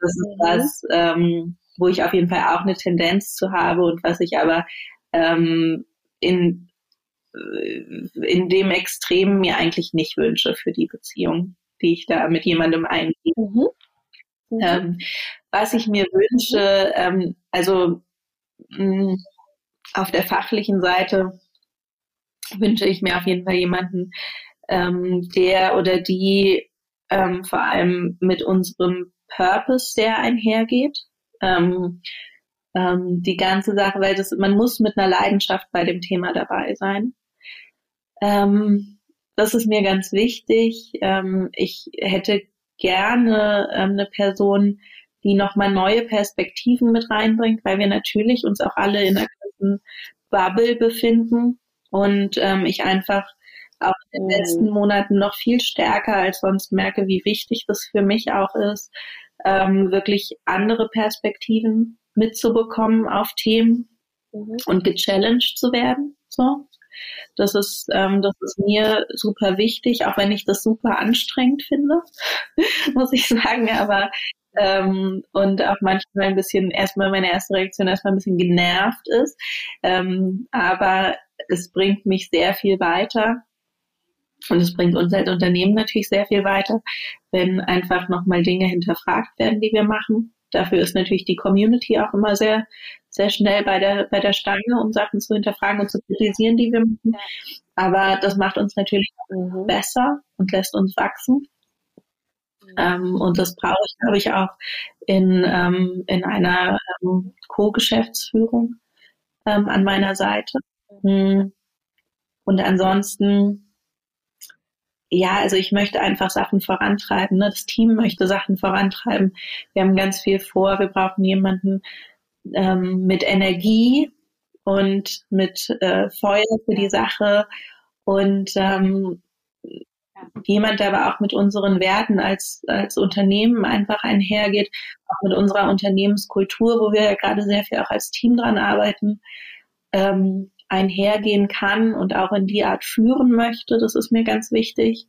das ist mhm. was, ähm, wo ich auf jeden Fall auch eine Tendenz zu habe und was ich aber ähm, in äh, in dem Extrem mir eigentlich nicht wünsche für die Beziehung, die ich da mit jemandem eingehe. Mhm. Mhm. Ähm, was ich mir wünsche, ähm, also mh, mm, auf der fachlichen Seite wünsche ich mir auf jeden Fall jemanden, ähm, der oder die ähm, vor allem mit unserem Purpose sehr einhergeht. Ähm, ähm, die ganze Sache, weil das, man muss mit einer Leidenschaft bei dem Thema dabei sein. Ähm, das ist mir ganz wichtig. Ähm, ich hätte gerne ähm, eine Person, die nochmal neue Perspektiven mit reinbringt, weil wir natürlich uns auch alle in einer gewissen Bubble befinden und ähm, ich einfach auch in den mhm. letzten Monaten noch viel stärker als sonst merke, wie wichtig das für mich auch ist, ähm, wirklich andere Perspektiven mitzubekommen auf Themen mhm. und gechallenged zu werden. So. Das ist, ähm, das ist mir super wichtig, auch wenn ich das super anstrengend finde, muss ich sagen. Aber ähm, und auch manchmal ein bisschen, erstmal meine erste Reaktion erstmal ein bisschen genervt ist. Ähm, aber es bringt mich sehr viel weiter. Und es bringt uns als Unternehmen natürlich sehr viel weiter, wenn einfach nochmal Dinge hinterfragt werden, die wir machen. Dafür ist natürlich die Community auch immer sehr, sehr schnell bei der, bei der Stange, um Sachen zu hinterfragen und zu kritisieren, die wir machen. Aber das macht uns natürlich mhm. besser und lässt uns wachsen. Ähm, und das brauche ich, glaube ich, auch in, ähm, in einer ähm, Co-Geschäftsführung ähm, an meiner Seite. Mhm. Und ansonsten ja, also ich möchte einfach Sachen vorantreiben. Ne? Das Team möchte Sachen vorantreiben. Wir haben ganz viel vor. Wir brauchen jemanden ähm, mit Energie und mit äh, Feuer für die Sache und ähm, jemand, der aber auch mit unseren Werten als, als Unternehmen einfach einhergeht, auch mit unserer Unternehmenskultur, wo wir ja gerade sehr viel auch als Team dran arbeiten, ähm, einhergehen kann und auch in die Art führen möchte. Das ist mir ganz wichtig.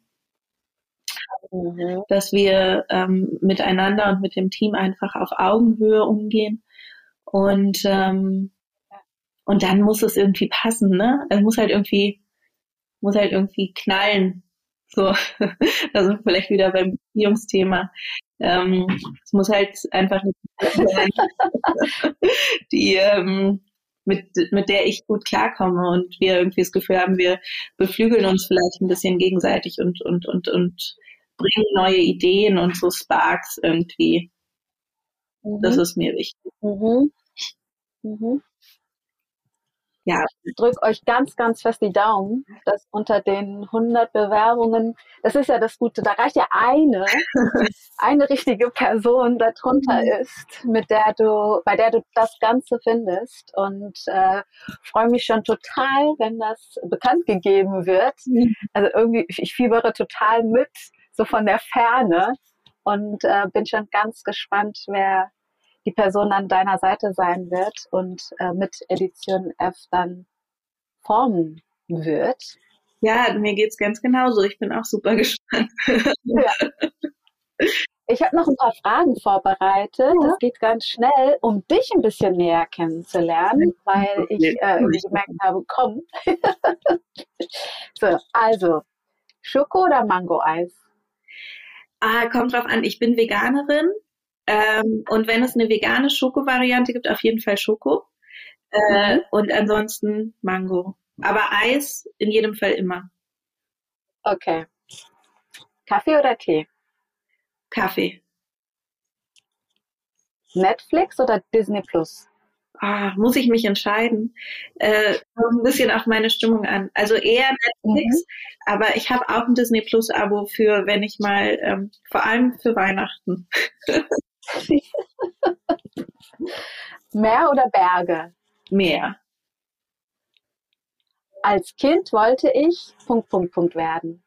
Mhm. Dass wir ähm, miteinander und mit dem Team einfach auf Augenhöhe umgehen. Und, ähm, und dann muss es irgendwie passen, ne? Es muss halt irgendwie, muss halt irgendwie knallen. So, da sind wir vielleicht wieder beim Beziehungsthema. Ähm, es muss halt einfach nicht die, ähm, mit, mit der ich gut klarkomme und wir irgendwie das Gefühl haben, wir beflügeln uns vielleicht ein bisschen gegenseitig und, und, und, und bringen neue Ideen und so Sparks irgendwie. Mhm. Das ist mir wichtig. Mhm. Mhm ja, ich drücke euch ganz, ganz fest die Daumen, dass unter den 100 Bewerbungen, das ist ja das Gute, da reicht ja eine, eine richtige Person darunter mhm. ist, mit der du, bei der du das Ganze findest und äh, freue mich schon total, wenn das bekannt gegeben wird. Mhm. Also irgendwie, ich fiebere total mit, so von der Ferne und äh, bin schon ganz gespannt, wer die Person an deiner Seite sein wird und äh, mit Edition F dann formen wird. Ja, mir geht's ganz genauso. Ich bin auch super gespannt. Ja. Ich habe noch ein paar Fragen vorbereitet. Ja. Das geht ganz schnell, um dich ein bisschen näher kennenzulernen, weil ich äh, gemerkt habe, komm. so, also, Schoko oder Mango-Eis? Ah, kommt drauf an. Ich bin Veganerin ähm, und wenn es eine vegane Schoko-Variante gibt, auf jeden Fall Schoko. Äh, mhm. Und ansonsten Mango. Aber Eis in jedem Fall immer. Okay. Kaffee oder Tee? Kaffee. Netflix oder Disney Plus? Ah, muss ich mich entscheiden? Äh, ein bisschen auf meine Stimmung an. Also eher Netflix, mhm. aber ich habe auch ein Disney Plus Abo für, wenn ich mal, ähm, vor allem für Weihnachten. Meer oder Berge? Meer. Als Kind wollte ich Punkt, Punkt, Punkt werden.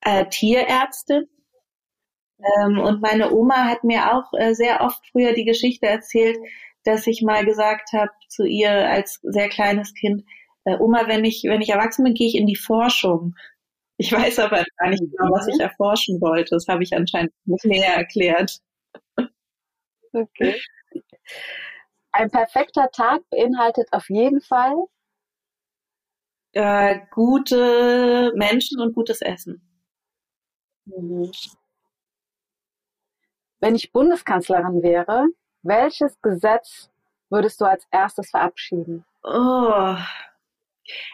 Äh, Tierärztin. Ähm, und meine Oma hat mir auch äh, sehr oft früher die Geschichte erzählt, dass ich mal gesagt habe zu ihr als sehr kleines Kind, äh, Oma, wenn ich, wenn ich erwachsen bin, gehe ich in die Forschung. Ich weiß aber gar nicht genau, was ich erforschen wollte. Das habe ich anscheinend nicht näher erklärt. Okay. Ein perfekter Tag beinhaltet auf jeden Fall äh, gute Menschen und gutes Essen. Mhm. Wenn ich Bundeskanzlerin wäre, welches Gesetz würdest du als erstes verabschieden? Oh,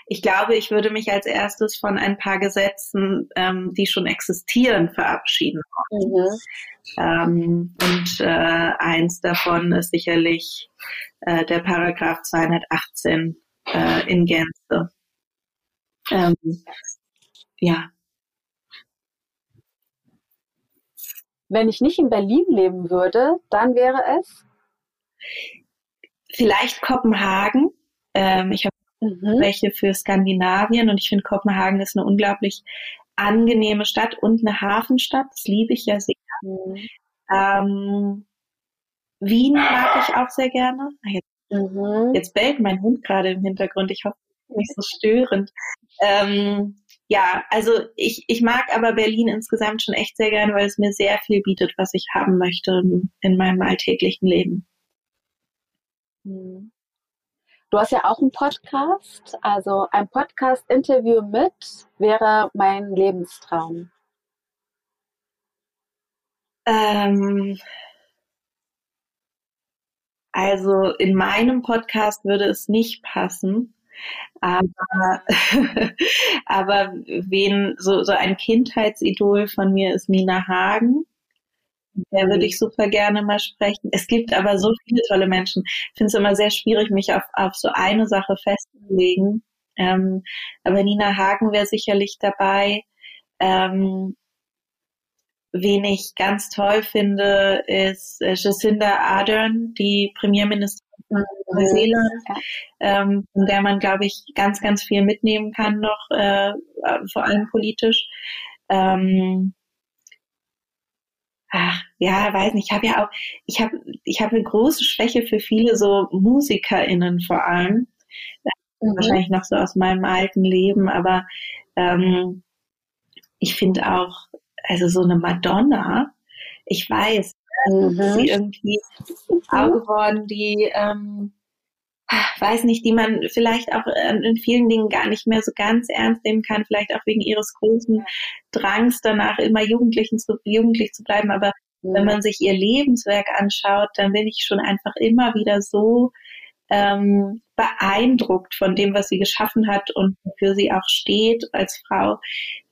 ich glaube, ich würde mich als erstes von ein paar Gesetzen, ähm, die schon existieren, verabschieden. Mhm. Ähm, und äh, eins davon ist sicherlich äh, der Paragraph 218 äh, in Gänze. Ähm, ja. Wenn ich nicht in Berlin leben würde, dann wäre es? Vielleicht Kopenhagen. Ähm, ich habe mhm. welche für Skandinavien und ich finde Kopenhagen ist eine unglaublich angenehme Stadt und eine Hafenstadt. Das liebe ich ja sehr. Mhm. Ähm, Wien mag ich auch sehr gerne. Ah, jetzt, mhm. jetzt bellt mein Hund gerade im Hintergrund. Ich hoffe, nicht so störend. Ähm, ja, also ich, ich mag aber Berlin insgesamt schon echt sehr gerne, weil es mir sehr viel bietet, was ich haben möchte in meinem alltäglichen Leben. Hm. Du hast ja auch einen Podcast, also ein Podcast-Interview mit wäre mein Lebenstraum. Ähm, also in meinem Podcast würde es nicht passen, aber, aber wen, so, so ein Kindheitsidol von mir ist Nina Hagen. Der würde ich super gerne mal sprechen. Es gibt aber so viele tolle Menschen. Ich finde es immer sehr schwierig, mich auf, auf so eine Sache festzulegen. Ähm, aber Nina Hagen wäre sicherlich dabei. Ähm, wen ich ganz toll finde, ist äh, Jacinda Ardern, die Premierministerin von Neuseeland, ähm, von der man, glaube ich, ganz, ganz viel mitnehmen kann noch, äh, vor allem politisch. Ähm, ach, ja, weiß nicht, ich habe ja auch, ich habe ich habe eine große Schwäche für viele so MusikerInnen vor allem. Mhm. Wahrscheinlich noch so aus meinem alten Leben, aber ähm, ich finde auch, also so eine Madonna, ich weiß, mhm. sie irgendwie Frau geworden, die ähm, weiß nicht, die man vielleicht auch in vielen Dingen gar nicht mehr so ganz ernst nehmen kann, vielleicht auch wegen ihres großen Drangs danach immer Jugendlichen zu, jugendlich zu bleiben. Aber mhm. wenn man sich ihr Lebenswerk anschaut, dann bin ich schon einfach immer wieder so ähm, beeindruckt von dem, was sie geschaffen hat und für sie auch steht als Frau.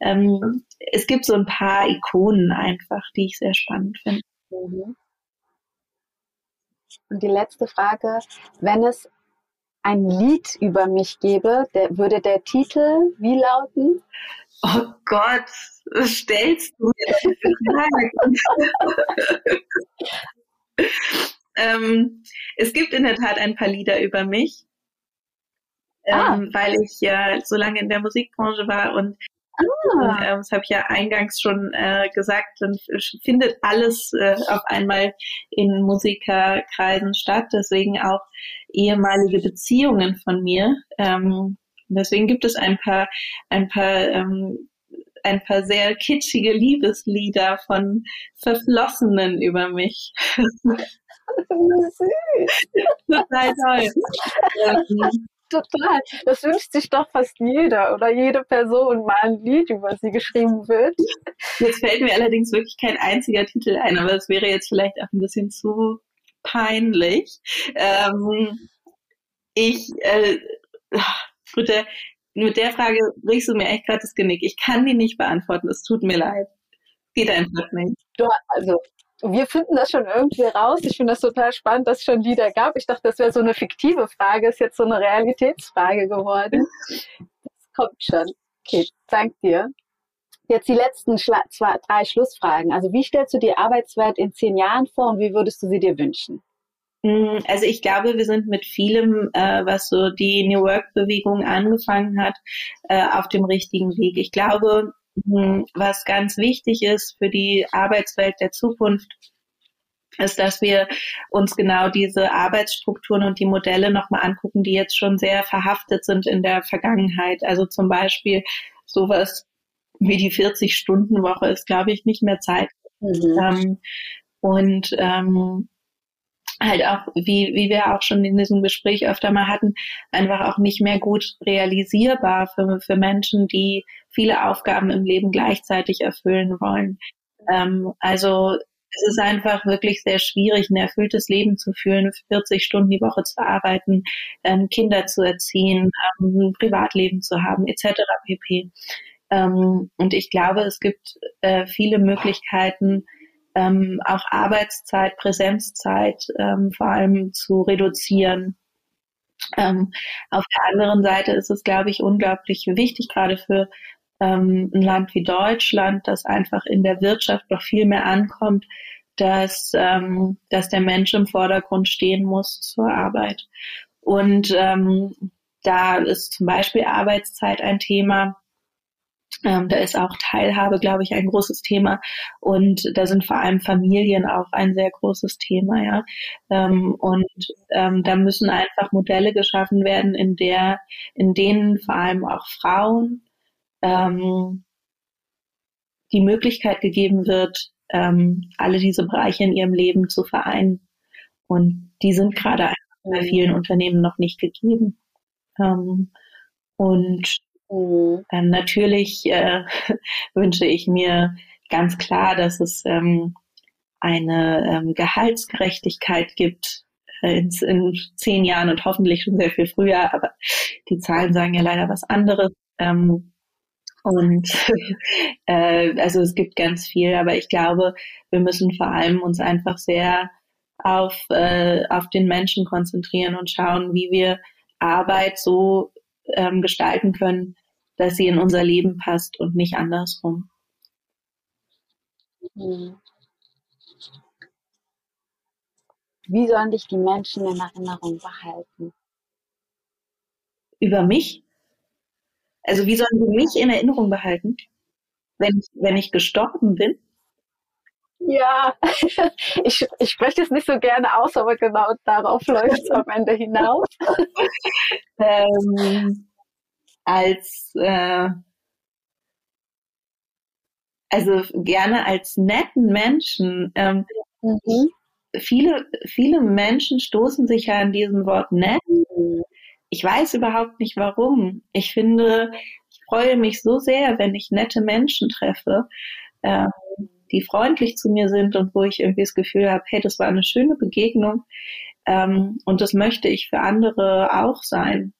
Ähm, es gibt so ein paar Ikonen einfach, die ich sehr spannend finde. Mhm. Und die letzte Frage, wenn es ein Lied über mich gäbe, der, würde der Titel wie lauten? Oh Gott, was stellst du jetzt ähm, Es gibt in der Tat ein paar Lieder über mich, ah. ähm, weil ich ja so lange in der Musikbranche war und Ah. Ähm, das habe ich ja eingangs schon äh, gesagt, dann findet alles äh, auf einmal in Musikerkreisen statt. Deswegen auch ehemalige Beziehungen von mir. Ähm, deswegen gibt es ein paar, ein paar ähm, ein paar sehr kitschige Liebeslieder von Verflossenen über mich. Total toll. Total. Das wünscht sich doch fast jeder oder jede Person mal ein Lied, über sie geschrieben wird. Jetzt fällt mir allerdings wirklich kein einziger Titel ein, aber es wäre jetzt vielleicht auch ein bisschen zu peinlich. Ähm, ich, äh, mit, der, mit der Frage brichst du mir echt gerade das Genick. Ich kann die nicht beantworten. Es tut mir leid. Geht einfach nicht. Du, also, wir finden das schon irgendwie raus. Ich finde das total spannend, dass es schon Lieder gab. Ich dachte, das wäre so eine fiktive Frage, ist jetzt so eine Realitätsfrage geworden. Das kommt schon. Okay, dank dir. Jetzt die letzten Schla zwei, drei Schlussfragen. Also wie stellst du die Arbeitswelt in zehn Jahren vor und wie würdest du sie dir wünschen? Mm, also ich glaube, wir sind mit vielem, äh, was so die New Work-Bewegung angefangen hat, äh, auf dem richtigen Weg. Ich glaube, was ganz wichtig ist für die Arbeitswelt der Zukunft, ist, dass wir uns genau diese Arbeitsstrukturen und die Modelle nochmal angucken, die jetzt schon sehr verhaftet sind in der Vergangenheit. Also zum Beispiel sowas wie die 40-Stunden-Woche ist, glaube ich, nicht mehr Zeit. Mhm. Ähm, und ähm, halt auch, wie, wie wir auch schon in diesem Gespräch öfter mal hatten, einfach auch nicht mehr gut realisierbar für, für Menschen, die viele Aufgaben im Leben gleichzeitig erfüllen wollen. Ähm, also es ist einfach wirklich sehr schwierig, ein erfülltes Leben zu führen, 40 Stunden die Woche zu arbeiten, ähm, Kinder zu erziehen, ähm, ein Privatleben zu haben, etc. pp. Ähm, und ich glaube, es gibt äh, viele Möglichkeiten, ähm, auch Arbeitszeit, Präsenzzeit ähm, vor allem zu reduzieren. Ähm, auf der anderen Seite ist es, glaube ich, unglaublich wichtig, gerade für ähm, ein Land wie Deutschland, das einfach in der Wirtschaft noch viel mehr ankommt, dass, ähm, dass der Mensch im Vordergrund stehen muss zur Arbeit. Und ähm, da ist zum Beispiel Arbeitszeit ein Thema. Ähm, da ist auch Teilhabe, glaube ich, ein großes Thema. Und da sind vor allem Familien auch ein sehr großes Thema, ja. Ähm, und ähm, da müssen einfach Modelle geschaffen werden, in der, in denen vor allem auch Frauen ähm, die Möglichkeit gegeben wird, ähm, alle diese Bereiche in ihrem Leben zu vereinen. Und die sind gerade bei vielen Unternehmen noch nicht gegeben. Ähm, und Mhm. Ähm, natürlich äh, wünsche ich mir ganz klar, dass es ähm, eine ähm, Gehaltsgerechtigkeit gibt äh, in, in, zehn Jahren und hoffentlich schon sehr viel früher, aber die Zahlen sagen ja leider was anderes. Ähm, und äh, also es gibt ganz viel, aber ich glaube, wir müssen vor allem uns einfach sehr auf, äh, auf den Menschen konzentrieren und schauen, wie wir Arbeit so ähm, gestalten können, dass sie in unser Leben passt und nicht andersrum. Wie sollen dich die Menschen in Erinnerung behalten? Über mich? Also wie sollen sie mich in Erinnerung behalten, wenn ich, wenn ich gestorben bin? Ja, ich, ich spreche es nicht so gerne aus, aber genau darauf läuft es am Ende hinaus. ähm, als äh, also gerne als netten Menschen. Ähm, mhm. Viele, viele Menschen stoßen sich ja an diesem Wort nett. Ich weiß überhaupt nicht warum. Ich finde, ich freue mich so sehr, wenn ich nette Menschen treffe, ähm, die freundlich zu mir sind und wo ich irgendwie das Gefühl habe, hey, das war eine schöne Begegnung. Ähm, und das möchte ich für andere auch sein.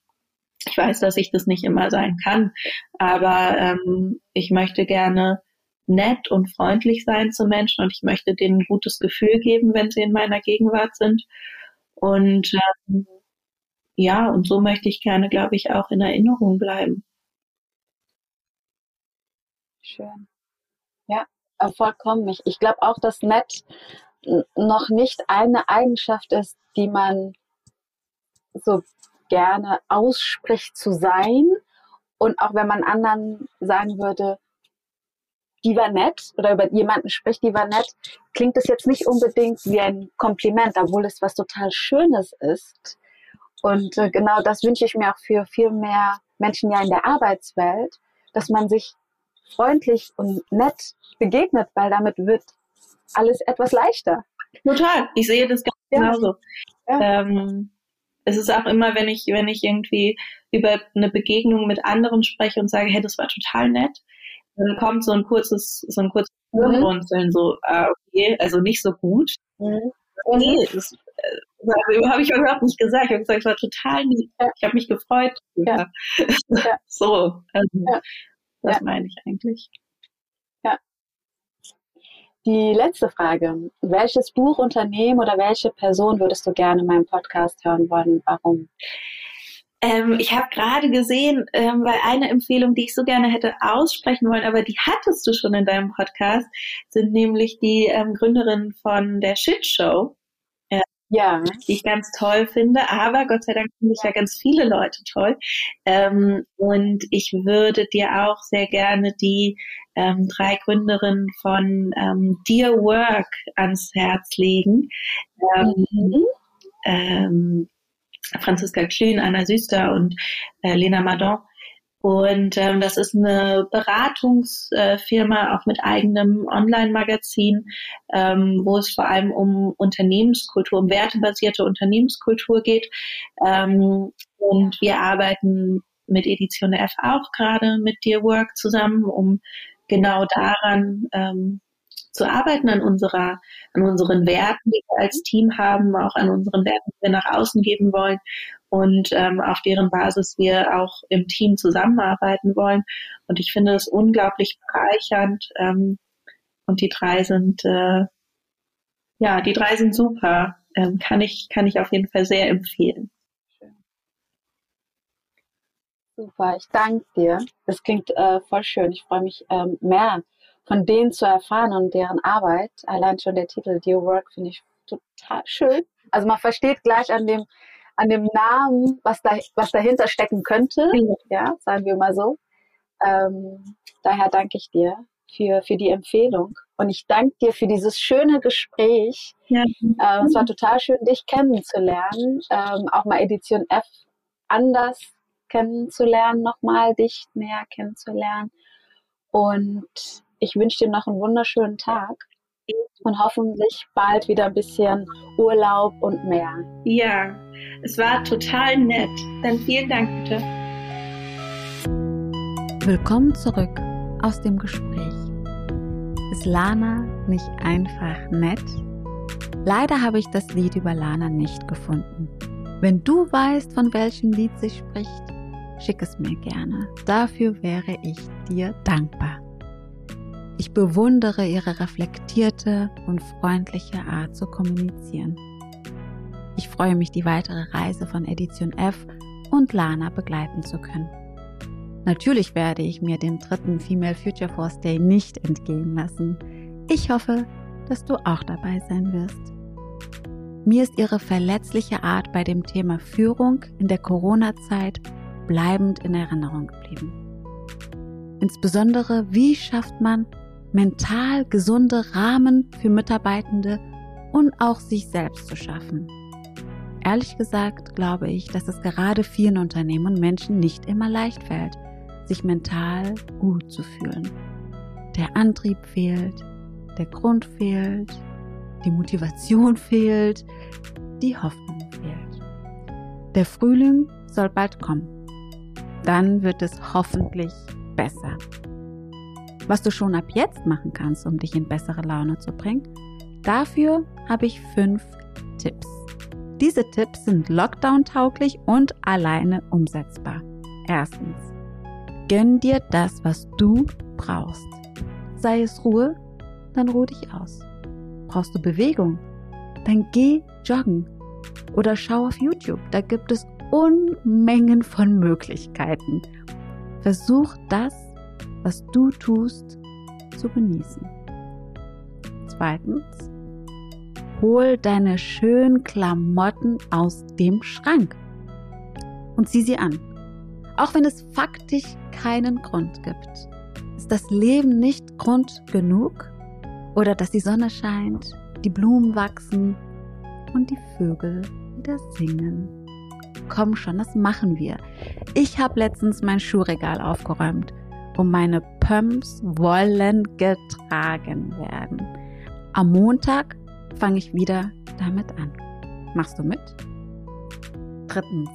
Ich weiß, dass ich das nicht immer sein kann, aber ähm, ich möchte gerne nett und freundlich sein zu Menschen und ich möchte denen ein gutes Gefühl geben, wenn sie in meiner Gegenwart sind. Und ähm, ja, und so möchte ich gerne, glaube ich, auch in Erinnerung bleiben. Schön. Ja, vollkommen. Ich, ich glaube auch, dass nett noch nicht eine Eigenschaft ist, die man so gerne ausspricht zu sein. Und auch wenn man anderen sagen würde, die war nett oder über jemanden spricht, die war nett, klingt es jetzt nicht unbedingt wie ein Kompliment, obwohl es was total Schönes ist. Und äh, genau das wünsche ich mir auch für viel mehr Menschen ja in der Arbeitswelt, dass man sich freundlich und nett begegnet, weil damit wird alles etwas leichter. Total. Ich sehe das ganz ja. genauso. Ja. Ähm, es ist auch immer, wenn ich, wenn ich irgendwie über eine Begegnung mit anderen spreche und sage, hey, das war total nett, dann kommt so ein kurzes, so ein kurzes Runzeln, so, ah, okay, also nicht so gut. Mhm. Nee, das, äh, habe ich überhaupt nicht gesagt. Ich habe gesagt, es war total nett. Ich habe mich gefreut. Ja. ja. so, also, ja. Das meine ich eigentlich. Ja. die letzte Frage. Welches Buch, Unternehmen oder welche Person würdest du gerne in meinem Podcast hören wollen? Warum? Ähm, ich habe gerade gesehen, ähm, weil eine Empfehlung, die ich so gerne hätte aussprechen wollen, aber die hattest du schon in deinem Podcast, sind nämlich die ähm, Gründerinnen von der Shit Show. Ja. Die ich ganz toll finde, aber Gott sei Dank finde ich ja ganz viele Leute toll. Ähm, und ich würde dir auch sehr gerne die ähm, drei Gründerinnen von ähm, Dear Work ans Herz legen. Mhm. Ähm, Franziska Klün, Anna Süster und äh, Lena Madon. Und ähm, das ist eine Beratungsfirma, auch mit eigenem Online-Magazin, ähm, wo es vor allem um Unternehmenskultur, um wertebasierte Unternehmenskultur geht. Ähm, und wir arbeiten mit Edition F auch gerade mit Dear Work zusammen, um genau daran ähm, zu arbeiten, an unserer, an unseren Werten, die wir als Team haben, auch an unseren Werten, die wir nach außen geben wollen und ähm, auf deren Basis wir auch im Team zusammenarbeiten wollen. Und ich finde es unglaublich bereichernd. Ähm, und die drei sind, äh, ja, die drei sind super. Ähm, kann ich, kann ich auf jeden Fall sehr empfehlen. Super, ich danke dir. Das klingt äh, voll schön. Ich freue mich ähm, mehr von denen zu erfahren und deren Arbeit. Allein schon der Titel Dear Work finde ich total schön. Also man versteht gleich an dem, an dem Namen, was, da, was dahinter stecken könnte. Ja, sagen wir mal so. Ähm, daher danke ich dir für, für die Empfehlung. Und ich danke dir für dieses schöne Gespräch. Ja. Ähm, es war total schön, dich kennenzulernen. Ähm, auch mal Edition F anders kennenzulernen, nochmal dich näher kennenzulernen. Und ich wünsche dir noch einen wunderschönen Tag und hoffentlich bald wieder ein bisschen Urlaub und mehr. Ja, es war total nett. Dann vielen Dank bitte. Willkommen zurück aus dem Gespräch. Ist Lana nicht einfach nett? Leider habe ich das Lied über Lana nicht gefunden. Wenn du weißt, von welchem Lied sie spricht, schick es mir gerne. Dafür wäre ich dir dankbar. Ich bewundere ihre reflektierte und freundliche Art zu kommunizieren. Ich freue mich, die weitere Reise von Edition F und Lana begleiten zu können. Natürlich werde ich mir den dritten Female Future Force Day nicht entgehen lassen. Ich hoffe, dass du auch dabei sein wirst. Mir ist ihre verletzliche Art bei dem Thema Führung in der Corona-Zeit bleibend in Erinnerung geblieben. Insbesondere, wie schafft man mental gesunde Rahmen für Mitarbeitende und auch sich selbst zu schaffen. Ehrlich gesagt glaube ich, dass es gerade vielen Unternehmen und Menschen nicht immer leicht fällt, sich mental gut zu fühlen. Der Antrieb fehlt, der Grund fehlt, die Motivation fehlt, die Hoffnung fehlt. Der Frühling soll bald kommen. Dann wird es hoffentlich besser. Was du schon ab jetzt machen kannst, um dich in bessere Laune zu bringen, dafür habe ich fünf Tipps. Diese Tipps sind Lockdown-tauglich und alleine umsetzbar. Erstens, gönn dir das, was du brauchst. Sei es Ruhe, dann ruh dich aus. Brauchst du Bewegung? Dann geh joggen oder schau auf YouTube. Da gibt es Unmengen von Möglichkeiten. Versuch das was du tust, zu genießen. Zweitens, hol deine schönen Klamotten aus dem Schrank und zieh sie an. Auch wenn es faktisch keinen Grund gibt. Ist das Leben nicht Grund genug? Oder dass die Sonne scheint, die Blumen wachsen und die Vögel wieder singen? Komm schon, das machen wir. Ich habe letztens mein Schuhregal aufgeräumt und meine Pumps wollen getragen werden. Am Montag fange ich wieder damit an. Machst du mit? Drittens,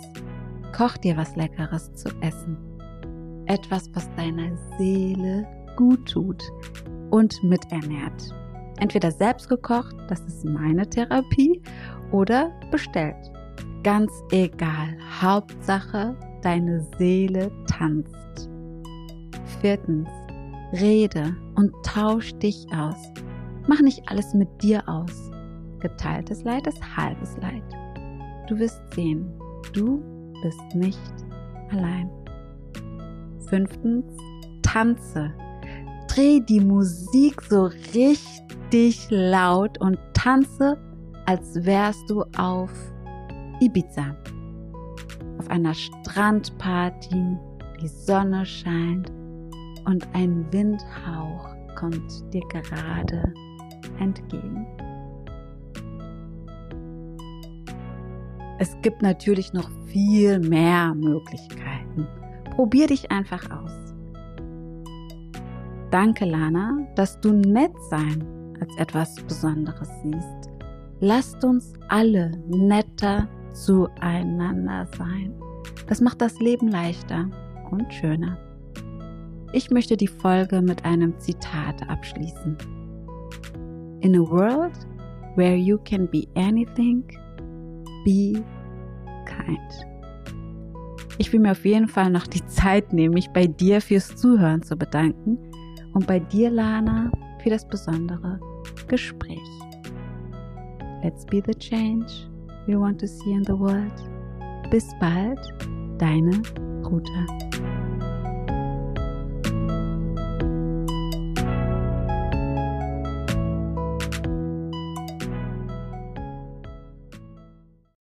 koch dir was Leckeres zu essen. Etwas, was deiner Seele gut tut und miternährt. Entweder selbst gekocht, das ist meine Therapie, oder bestellt. Ganz egal. Hauptsache, deine Seele tanzt. Viertens, rede und tausch dich aus. Mach nicht alles mit dir aus. Geteiltes Leid ist halbes Leid. Du wirst sehen, du bist nicht allein. Fünftens, tanze. Dreh die Musik so richtig laut und tanze, als wärst du auf Ibiza. Auf einer Strandparty, die Sonne scheint und ein Windhauch kommt dir gerade entgegen. Es gibt natürlich noch viel mehr Möglichkeiten. Probier dich einfach aus. Danke, Lana, dass du nett sein als etwas Besonderes siehst. Lasst uns alle netter zueinander sein. Das macht das Leben leichter und schöner. Ich möchte die Folge mit einem Zitat abschließen. In a world where you can be anything, be kind. Ich will mir auf jeden Fall noch die Zeit nehmen, mich bei dir fürs Zuhören zu bedanken und bei dir, Lana, für das besondere Gespräch. Let's be the change we want to see in the world. Bis bald, deine Ruta.